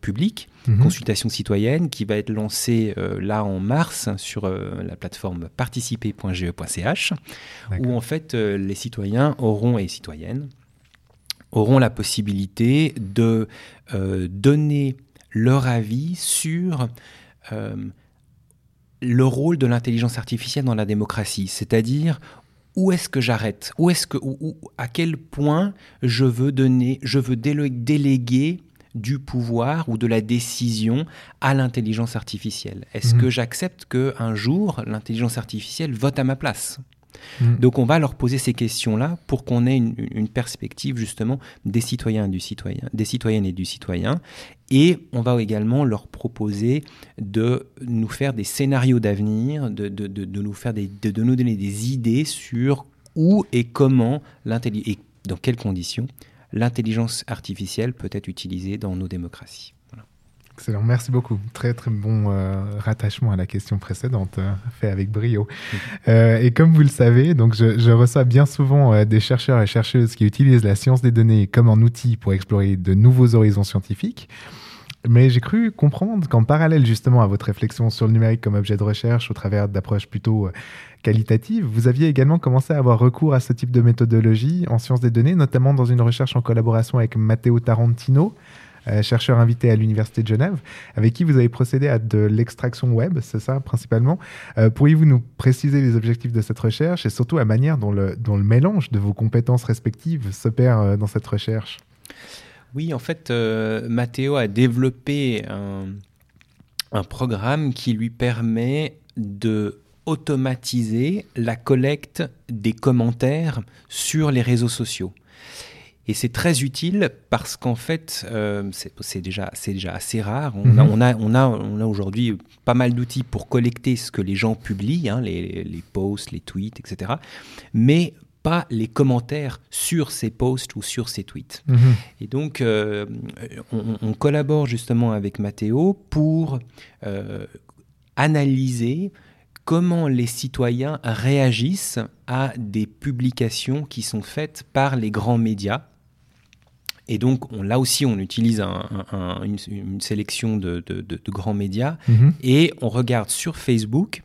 publique Mhm. consultation citoyenne qui va être lancée là en mars sur la plateforme participer.ge.ch où en fait les citoyens auront et citoyennes auront la possibilité de euh, donner leur avis sur euh, le rôle de l'intelligence artificielle dans la démocratie, c'est-à-dire où est-ce que j'arrête? Où est-ce que, où- où- à quel point je veux donner, je veux déléguer du pouvoir ou de la décision à l'intelligence artificielle? Est-ce Mhm. que j'accepte que un jour l'intelligence artificielle vote à ma place? Mhm. Donc on va leur poser ces questions-là pour qu'on ait une, perspective justement des citoyens et du citoyen, des citoyennes et du citoyen. Et on va également leur proposer de nous faire des scénarios d'avenir, de, nous des, de, donner des idées sur où et comment l'intelligence et dans quelles conditions l'intelligence artificielle peut être utilisée dans nos démocraties. Excellent, merci beaucoup. Très très bon euh, rattachement à la question précédente, euh, fait avec brio. Euh, et comme vous le savez, donc je, je reçois bien souvent des chercheurs et chercheuses qui utilisent la science des données comme un outil pour explorer de nouveaux horizons scientifiques. Mais j'ai cru comprendre qu'en parallèle justement à votre réflexion sur le numérique comme objet de recherche au travers d'approches plutôt qualitatives, vous aviez également commencé à avoir recours à ce type de méthodologie en sciences des données, notamment dans une recherche en collaboration avec Matteo Tarantino, euh, chercheur invité à l'Université de Genève, avec qui vous avez procédé à de l'extraction web, c'est ça principalement. Euh, Pourriez-vous nous préciser les objectifs de cette recherche et surtout la manière dont le, mélange de vos compétences respectives s'opère euh, dans cette recherche? Oui, en fait, Matteo a développé un, un programme qui lui permet de automatiser la collecte des commentaires sur les réseaux sociaux. Et c'est très utile parce qu'en fait, euh, c'est déjà, assez rare. On a, Mhm. on a, on a, on a aujourd'hui pas mal d'outils pour collecter ce que les gens publient, hein, les, les posts, les tweets, etc. Mais pas les commentaires sur ces posts ou sur ces tweets. Et donc, euh, on, on collabore justement avec Matteo pour euh, analyser comment les citoyens réagissent à des publications qui sont faites par les grands médias. Et donc, on, là aussi, on utilise un- un- un- une, une sélection de, de- de- de grands médias Mhm. et on regarde sur Facebook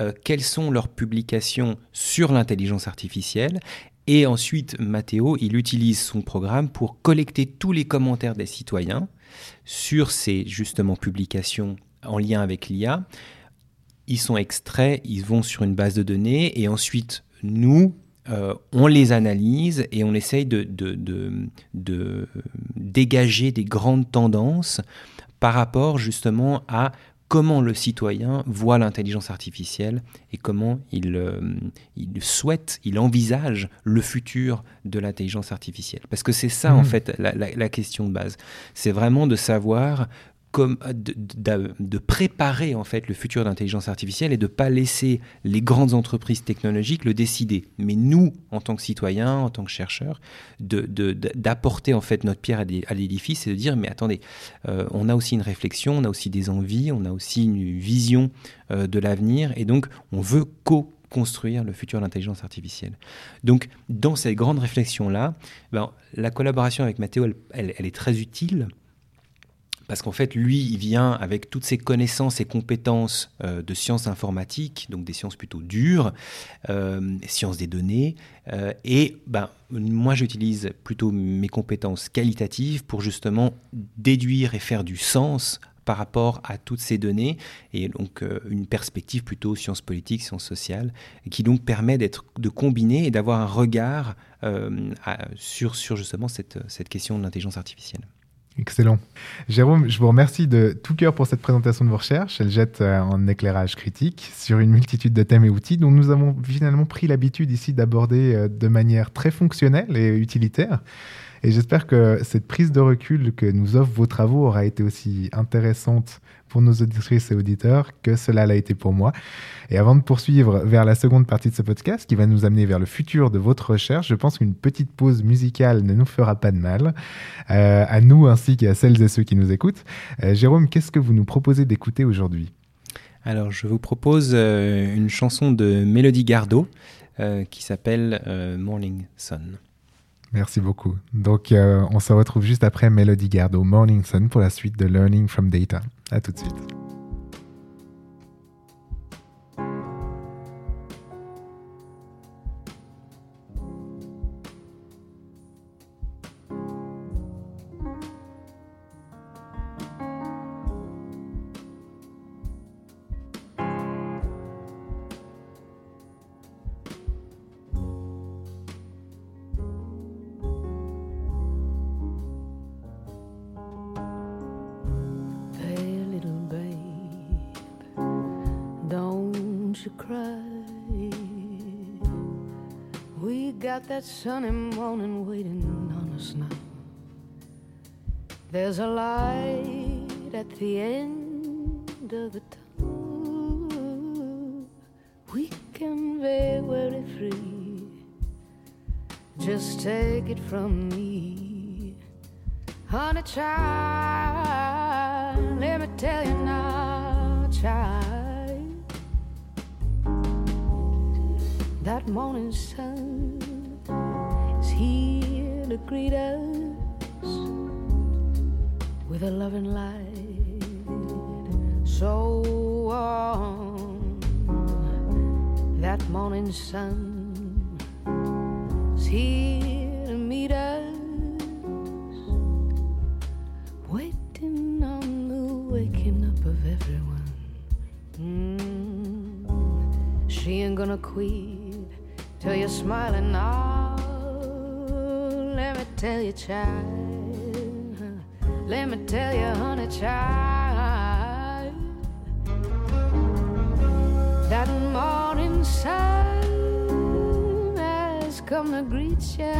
euh, quelles sont leurs publications sur l'intelligence artificielle. Et ensuite, Matteo, il utilise son programme pour collecter tous les commentaires des citoyens sur ces justement publications en lien avec l'IA. Ils sont extraits, ils vont sur une base de données et ensuite, nous, euh, on les analyse et on essaye de, de- de- de dégager des grandes tendances par rapport justement à comment le citoyen voit l'intelligence artificielle et comment il, euh, il souhaite, il envisage le futur de l'intelligence artificielle. Parce que c'est ça, en Mhm. fait, la, la- la question de base. C'est vraiment de savoir comme de, préparer en fait le futur d'intelligence artificielle et de pas laisser les grandes entreprises technologiques le décider. Mais nous, en tant que citoyens, en tant que chercheurs, d'apporter en fait notre pierre à l'édifice et de dire mais attendez, euh, on a aussi une réflexion, on a aussi des envies, on a aussi une vision euh, de l'avenir et donc on veut co construire le futur de l'intelligence artificielle. Donc, dans cette grande réflexion-là, ben, la collaboration avec Mathéo, elle est très utile parce qu'en fait, lui, il vient avec toutes ses connaissances et compétences euh, de sciences informatiques, donc des sciences plutôt dures, euh, sciences des données, euh, et ben, moi, j'utilise plutôt mes compétences qualitatives pour justement déduire et faire du sens par rapport à toutes ces données, et donc une perspective plutôt sciences politiques, sciences sociales, qui donc permet de combiner et d'avoir un regard sur, sur justement cette question de l'intelligence artificielle. Excellent. Jérôme, je vous remercie de tout cœur pour cette présentation de vos recherches. Elle jette un euh, éclairage critique sur une multitude de thèmes et outils dont nous avons finalement pris l'habitude ici d'aborder euh, de manière très fonctionnelle et utilitaire. Et j'espère que cette prise de recul que nous offrent vos travaux aura été aussi intéressante pour nos auditrices et auditeurs que cela l'a été pour moi. Et avant de poursuivre vers la seconde partie de ce podcast qui va nous amener vers le futur de votre recherche, je pense qu'une petite pause musicale ne nous fera pas de mal, euh, à nous ainsi qu'à celles et ceux qui nous écoutent. Euh, Jérôme, qu'est-ce que vous nous proposez d'écouter aujourd'hui? Alors, je vous propose euh, une chanson de Mélodie Gardot qui s'appelle Morning Sun. Merci beaucoup. Donc, on se retrouve juste après Melody Gardot, Morning Sun, pour la suite de Learning from Data. À tout de suite. That sunny morning waiting on us now. There's a light at the end of the tunnel. We can be very free. Just take it from me, honey child. Let me tell you now, child. That morning sun here to greet us with a loving light so warm. That morning sun is here to meet us, waiting on the waking up of everyone. Mm, she ain't gonna quit till you're smiling now tell you, child. Let me tell you, honey, child. That morning sun has come to greet you.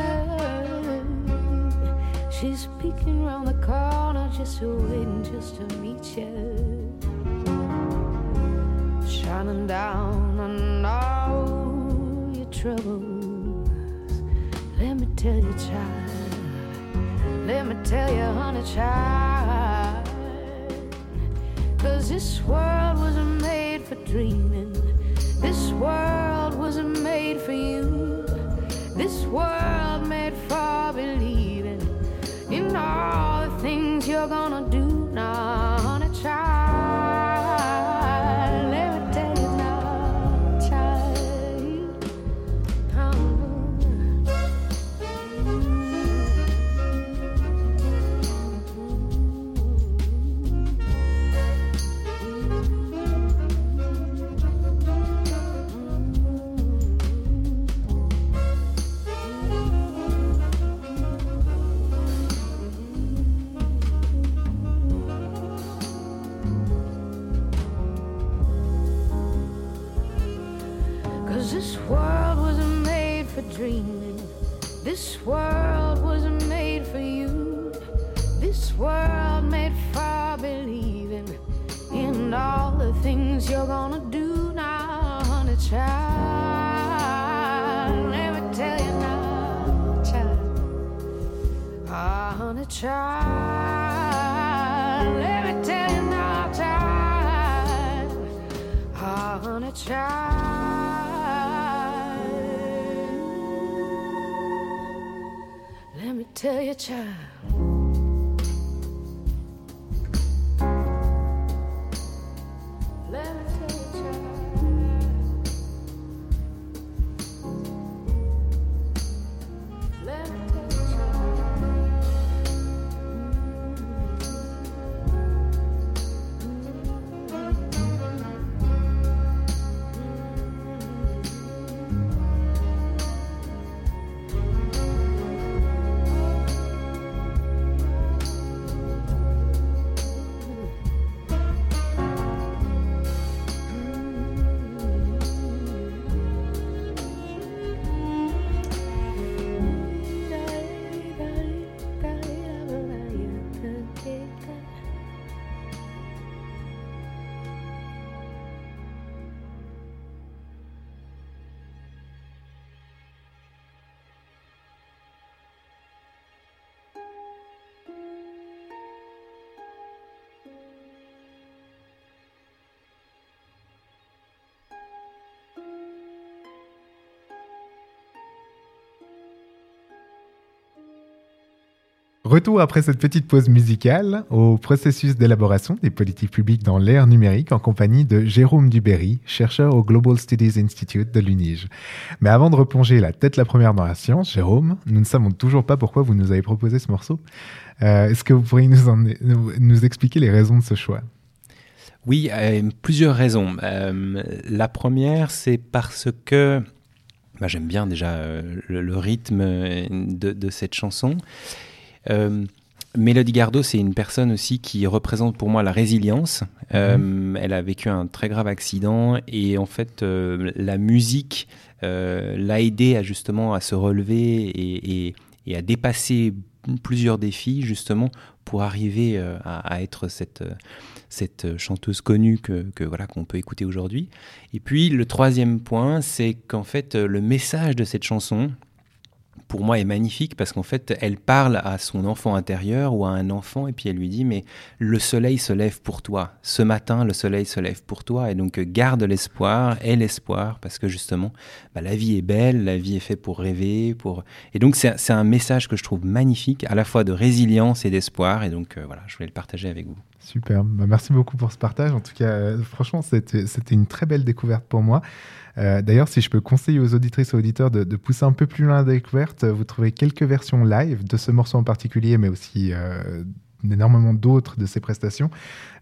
She's peeking around the corner, just waiting just to meet you. Shining down on all your troubles. Let me tell you, child. Let me tell you, honey child. Cause this world wasn't made for dreaming. This world wasn't made for you. This world made for believing in all the things you're gonna do Retour après cette petite pause musicale au processus d'élaboration des politiques publiques dans l'ère numérique en compagnie de Jérôme Duberry, chercheur au Global Studies Institute de l'UNIGE. Mais avant de replonger la tête la première dans la science, Jérôme, nous ne savons toujours pas pourquoi vous nous avez proposé ce morceau. Euh, Est-ce que vous pourriez nous, expliquer les raisons de ce choix? Oui, euh, plusieurs raisons. Euh, la première, c'est parce que bah, j'aime bien déjà le, rythme de cette chanson. Euh, Mélodie Gardot, c'est une personne aussi qui représente pour moi la résilience. Euh, Elle a vécu un très grave accident et en fait, euh, la musique euh, l'a aidé à justement à se relever et, et- et à dépasser plusieurs défis justement pour arriver à, à être cette, cette chanteuse connue que, que voilà qu'on peut écouter aujourd'hui. Et puis le troisième point, c'est qu'en fait le message de cette chanson, pour moi, est magnifique parce qu'en fait, elle parle à son enfant intérieur ou à un enfant et puis elle lui dit Mais le soleil se lève pour toi. Ce matin, le soleil se lève pour toi. Et donc, euh, garde l'espoir, aie l'espoir parce que justement, bah, la vie est belle, la vie est faite pour rêver. Pour... Et donc, c'est un message que je trouve magnifique, à la fois de résilience et d'espoir. Et donc, euh, voilà, je voulais le partager avec vous. Super, Bah, merci beaucoup pour ce partage. En tout cas, euh, franchement, c'était une très belle découverte pour moi. Euh, D'ailleurs, si je peux conseiller aux auditrices et auditeurs de, pousser un peu plus loin la découverte, euh, vous trouvez quelques versions live de ce morceau en particulier, mais aussi euh, énormément d'autres de ses prestations,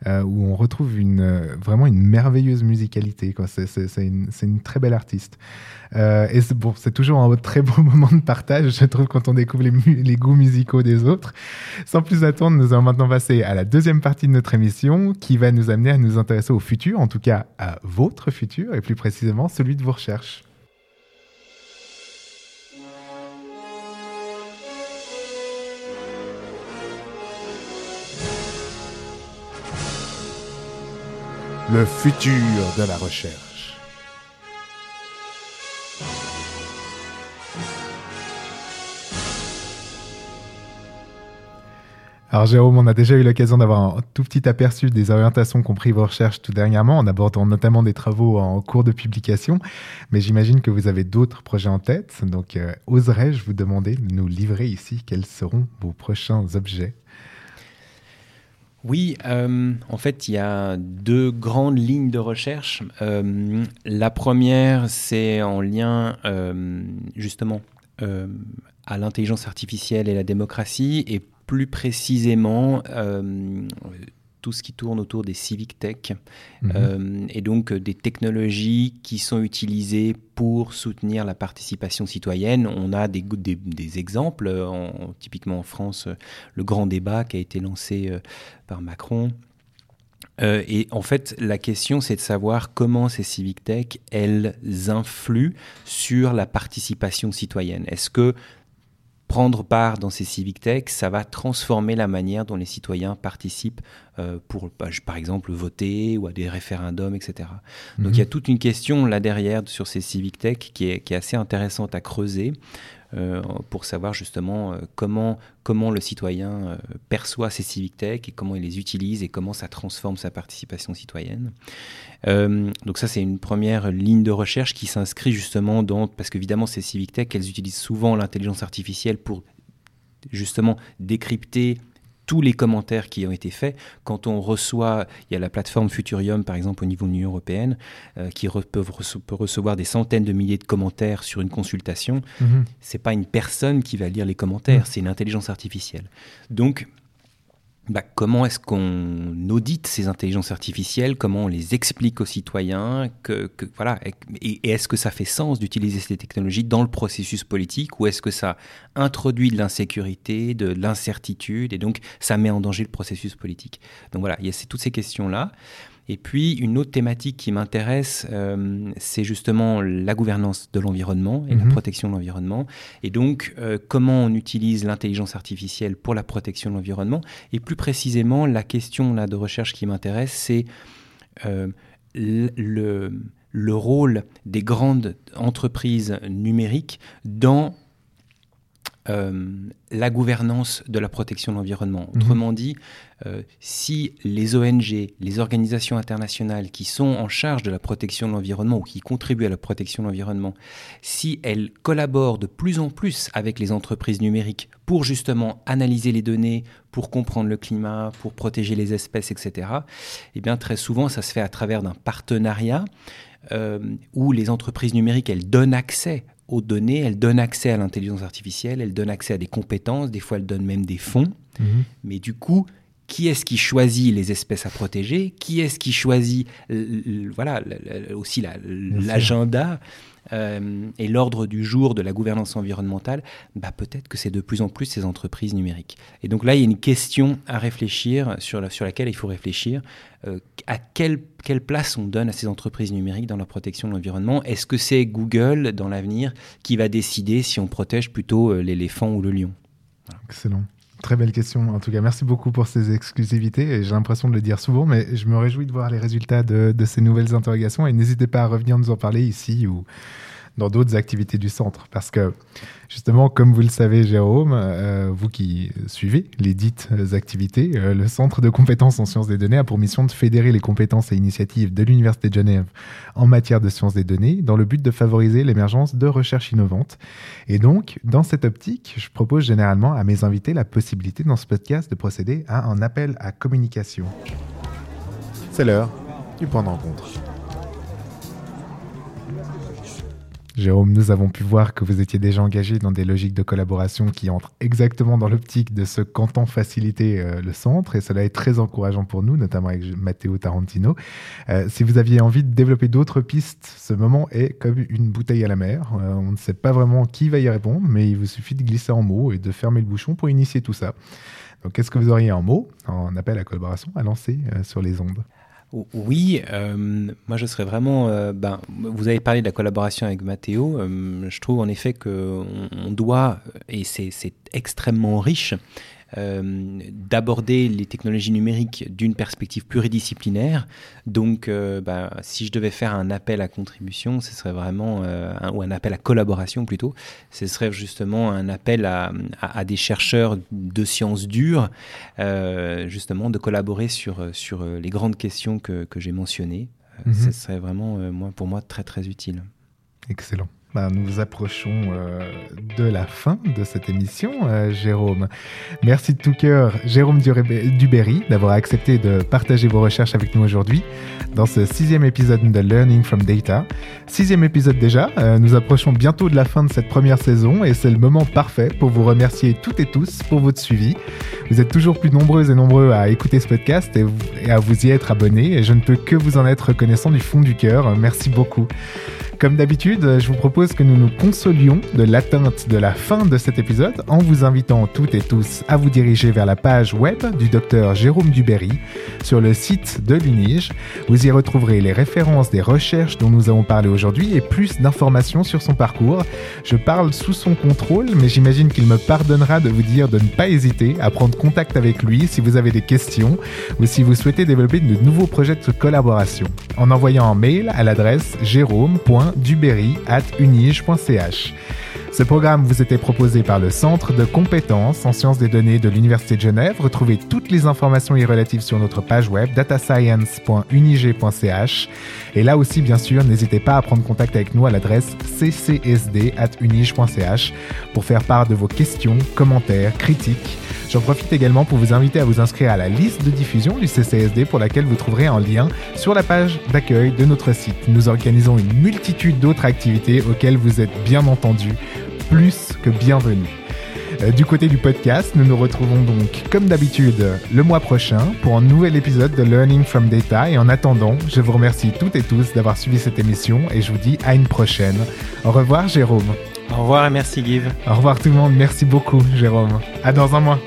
euh, où on retrouve une, euh, vraiment une merveilleuse musicalité. C'est une, une très belle artiste. Euh, et c'est toujours un très beau moment de partage, je trouve, quand on découvre les, les goûts musicaux des autres. Sans plus attendre, nous allons maintenant passer à la deuxième partie de notre émission qui va nous amener à nous intéresser au futur, en tout cas à votre futur, et plus précisément celui de vos recherches. Le futur de la recherche. Alors Jérôme, on a déjà eu l'occasion d'avoir un tout petit aperçu des orientations qu'ont pris vos recherches tout dernièrement, en abordant notamment des travaux en cours de publication, mais j'imagine que vous avez d'autres projets en tête, donc euh, oserais-je vous demander de nous livrer ici quels seront vos prochains objets? Oui, euh, en fait, il y a deux grandes lignes de recherche. Euh, la première, c'est en lien euh, justement à l'intelligence artificielle et la démocratie, et plus précisément tout ce qui tourne autour des civic tech, Mhm. euh, et donc euh, des technologies qui sont utilisées pour soutenir la participation citoyenne. On a des, des, des exemples, euh, en- typiquement en France, le grand débat qui a été lancé par Macron. Euh, et en fait, la question, c'est de savoir comment ces civic tech, elles influent sur la participation citoyenne. Est-ce que prendre part dans ces civic tech, ça va transformer la manière dont les citoyens participent euh, pour, bah, par exemple, voter ou à des référendums, etc. Donc il y a toute une question là derrière sur ces civic tech qui est, qui est assez intéressante à creuser. Euh, pour savoir justement euh, comment, comment le citoyen euh, perçoit ces civic tech et comment il les utilise et comment ça transforme sa participation citoyenne. donc ça, c'est une première ligne de recherche qui s'inscrit justement dans, parce qu'évidemment, ces civic tech, elles utilisent souvent l'intelligence artificielle pour justement décrypter tous les commentaires qui ont été faits. Quand on reçoit, il y a la plateforme Futurium, par exemple, au niveau de l'Union européenne, euh, qui peut, recevoir des centaines de milliers de commentaires sur une consultation. Mhm. C'est pas une personne qui va lire les commentaires, c'est une intelligence artificielle. Donc, bah, comment est-ce qu'on audite ces intelligences artificielles, comment on les explique aux citoyens, que, voilà, et, est-ce que ça fait sens d'utiliser ces technologies dans le processus politique ou est-ce que ça introduit de l'insécurité, de l'incertitude et donc ça met en danger le processus politique? Donc voilà, il y a toutes ces questions-là. Et puis, une autre thématique qui m'intéresse, euh, c'est justement la gouvernance de l'environnement et la Mhm. protection de l'environnement. Et donc, euh, comment on utilise l'intelligence artificielle pour la protection de l'environnement. Et plus précisément, la question là, de recherche qui m'intéresse, c'est euh, le, le rôle des grandes entreprises numériques dans la gouvernance de la protection de l'environnement. Mhm. Autrement dit, euh, si les ONG, les organisations internationales qui sont en charge de la protection de l'environnement ou qui contribuent à la protection de l'environnement, si elles collaborent de plus en plus avec les entreprises numériques pour justement analyser les données, pour comprendre le climat, pour protéger les espèces, etc., eh bien très souvent ça se fait à travers d'un partenariat euh, où les entreprises numériques, elles donnent accès aux données, elles donnent accès à l'intelligence artificielle, elles donnent accès à des compétences, des fois elles donnent même des fonds. Mhm. Mais du coup, qui est-ce qui choisit les espèces à protéger? Qui est-ce qui choisit voilà, aussi la- l'agenda? Euh, et l'ordre du jour de la gouvernance environnementale bah, Peut-être que c'est de plus en plus ces entreprises numériques. Et donc là, il y a une question à réfléchir, sur, la- sur laquelle il faut réfléchir. Euh, à quelle, quelle place on donne à ces entreprises numériques dans la protection de l'environnement? Est-ce que c'est Google, dans l'avenir, qui va décider si on protège plutôt euh, l'éléphant ou le lion? Excellent. Très belle question. En tout cas, merci beaucoup pour ces exclusivités. J'ai l'impression de le dire souvent, mais je me réjouis de voir les résultats de, de ces nouvelles interrogations. Et n'hésitez pas à revenir nous en parler ici ou dans d'autres activités du centre. Parce que, justement, comme vous le savez, Jérôme, euh, vous qui suivez les dites activités, euh, le Centre de compétences en sciences des données a pour mission de fédérer les compétences et initiatives de l'Université de Genève en matière de sciences des données dans le but de favoriser l'émergence de recherches innovantes. Et donc, dans cette optique, je propose généralement à mes invités la possibilité dans ce podcast de procéder à un appel à communication. C'est l'heure du point de. Jérôme, nous avons pu voir que vous étiez déjà engagé dans des logiques de collaboration qui entrent exactement dans l'optique de ce qu'entend faciliter euh, le centre, et cela est très encourageant pour nous, notamment avec Matteo Tarantino. Euh, si vous aviez envie de développer d'autres pistes, ce moment est comme une bouteille à la mer. Euh, on ne sait pas vraiment qui va y répondre, mais il vous suffit de glisser en mots et de fermer le bouchon pour initier tout ça. Donc, qu'est-ce que vous auriez en mots, en appel à collaboration, à lancer sur les ondes? Oui, euh, moi je serais vraiment. euh, ben, vous avez parlé de la collaboration avec Mathéo. euh, je trouve en effet qu'on on doit, et c'est extrêmement riche, d'aborder les technologies numériques d'une perspective pluridisciplinaire. Donc, euh, ben, si je devais faire un appel à contribution, ce serait vraiment, euh, un- ou un appel à collaboration plutôt, ce serait justement un appel à, à- à des chercheurs de sciences dures, euh, justement, de collaborer sur, sur euh, les grandes questions que, que j'ai mentionnées. Euh, Mhm. Ce serait vraiment, euh, moi, pour moi, très très utile. Excellent. Bah, nous approchons euh, de la fin de cette émission, euh, Jérôme. Merci de tout cœur, Jérôme Duberry, d'avoir accepté de partager vos recherches avec nous aujourd'hui dans ce sixième épisode de Learning from Data. Sixième épisode déjà, euh, nous approchons bientôt de la fin de cette première saison et c'est le moment parfait pour vous remercier toutes et tous pour votre suivi. Vous êtes toujours plus nombreux et nombreux à écouter ce podcast et, et à vous y être abonnés et je ne peux que vous en être reconnaissant du fond du cœur. Merci beaucoup. Comme d'habitude, je vous propose que nous nous consolions de l'atteinte de la fin de cet épisode en vous invitant toutes et tous à vous diriger vers la page web du docteur Jérôme Duberry sur le site de l'UNIGE. Vous y retrouverez les références des recherches dont nous avons parlé aujourd'hui et plus d'informations sur son parcours. Je parle sous son contrôle, mais j'imagine qu'il me pardonnera de vous dire de ne pas hésiter à prendre contact avec lui si vous avez des questions ou si vous souhaitez développer de nouveaux projets de collaboration en envoyant un mail à l'adresse jérôme.duberry.unige.ch. Ce programme vous était proposé par le Centre de compétences en sciences des données de l'Université de Genève. Retrouvez toutes les informations y relatives sur notre page web datascience.unige.ch. Et là aussi, bien sûr, n'hésitez pas à prendre contact avec nous à l'adresse ccsd.unige.ch pour faire part de vos questions, commentaires, critiques. J'en profite également pour vous inviter à vous inscrire à la liste de diffusion du CCSD pour laquelle vous trouverez un lien sur la page d'accueil de notre site. Nous organisons une multitude d'autres activités auxquelles vous êtes bien entendu plus que bienvenue. Euh, Du côté du podcast, nous nous retrouvons donc comme d'habitude le mois prochain pour un nouvel épisode de Learning from Data et en attendant, je vous remercie toutes et tous d'avoir suivi cette émission et je vous dis à une prochaine. Au revoir Jérôme. Au revoir et merci Give. Au revoir tout le monde, merci beaucoup Jérôme. À dans un mois.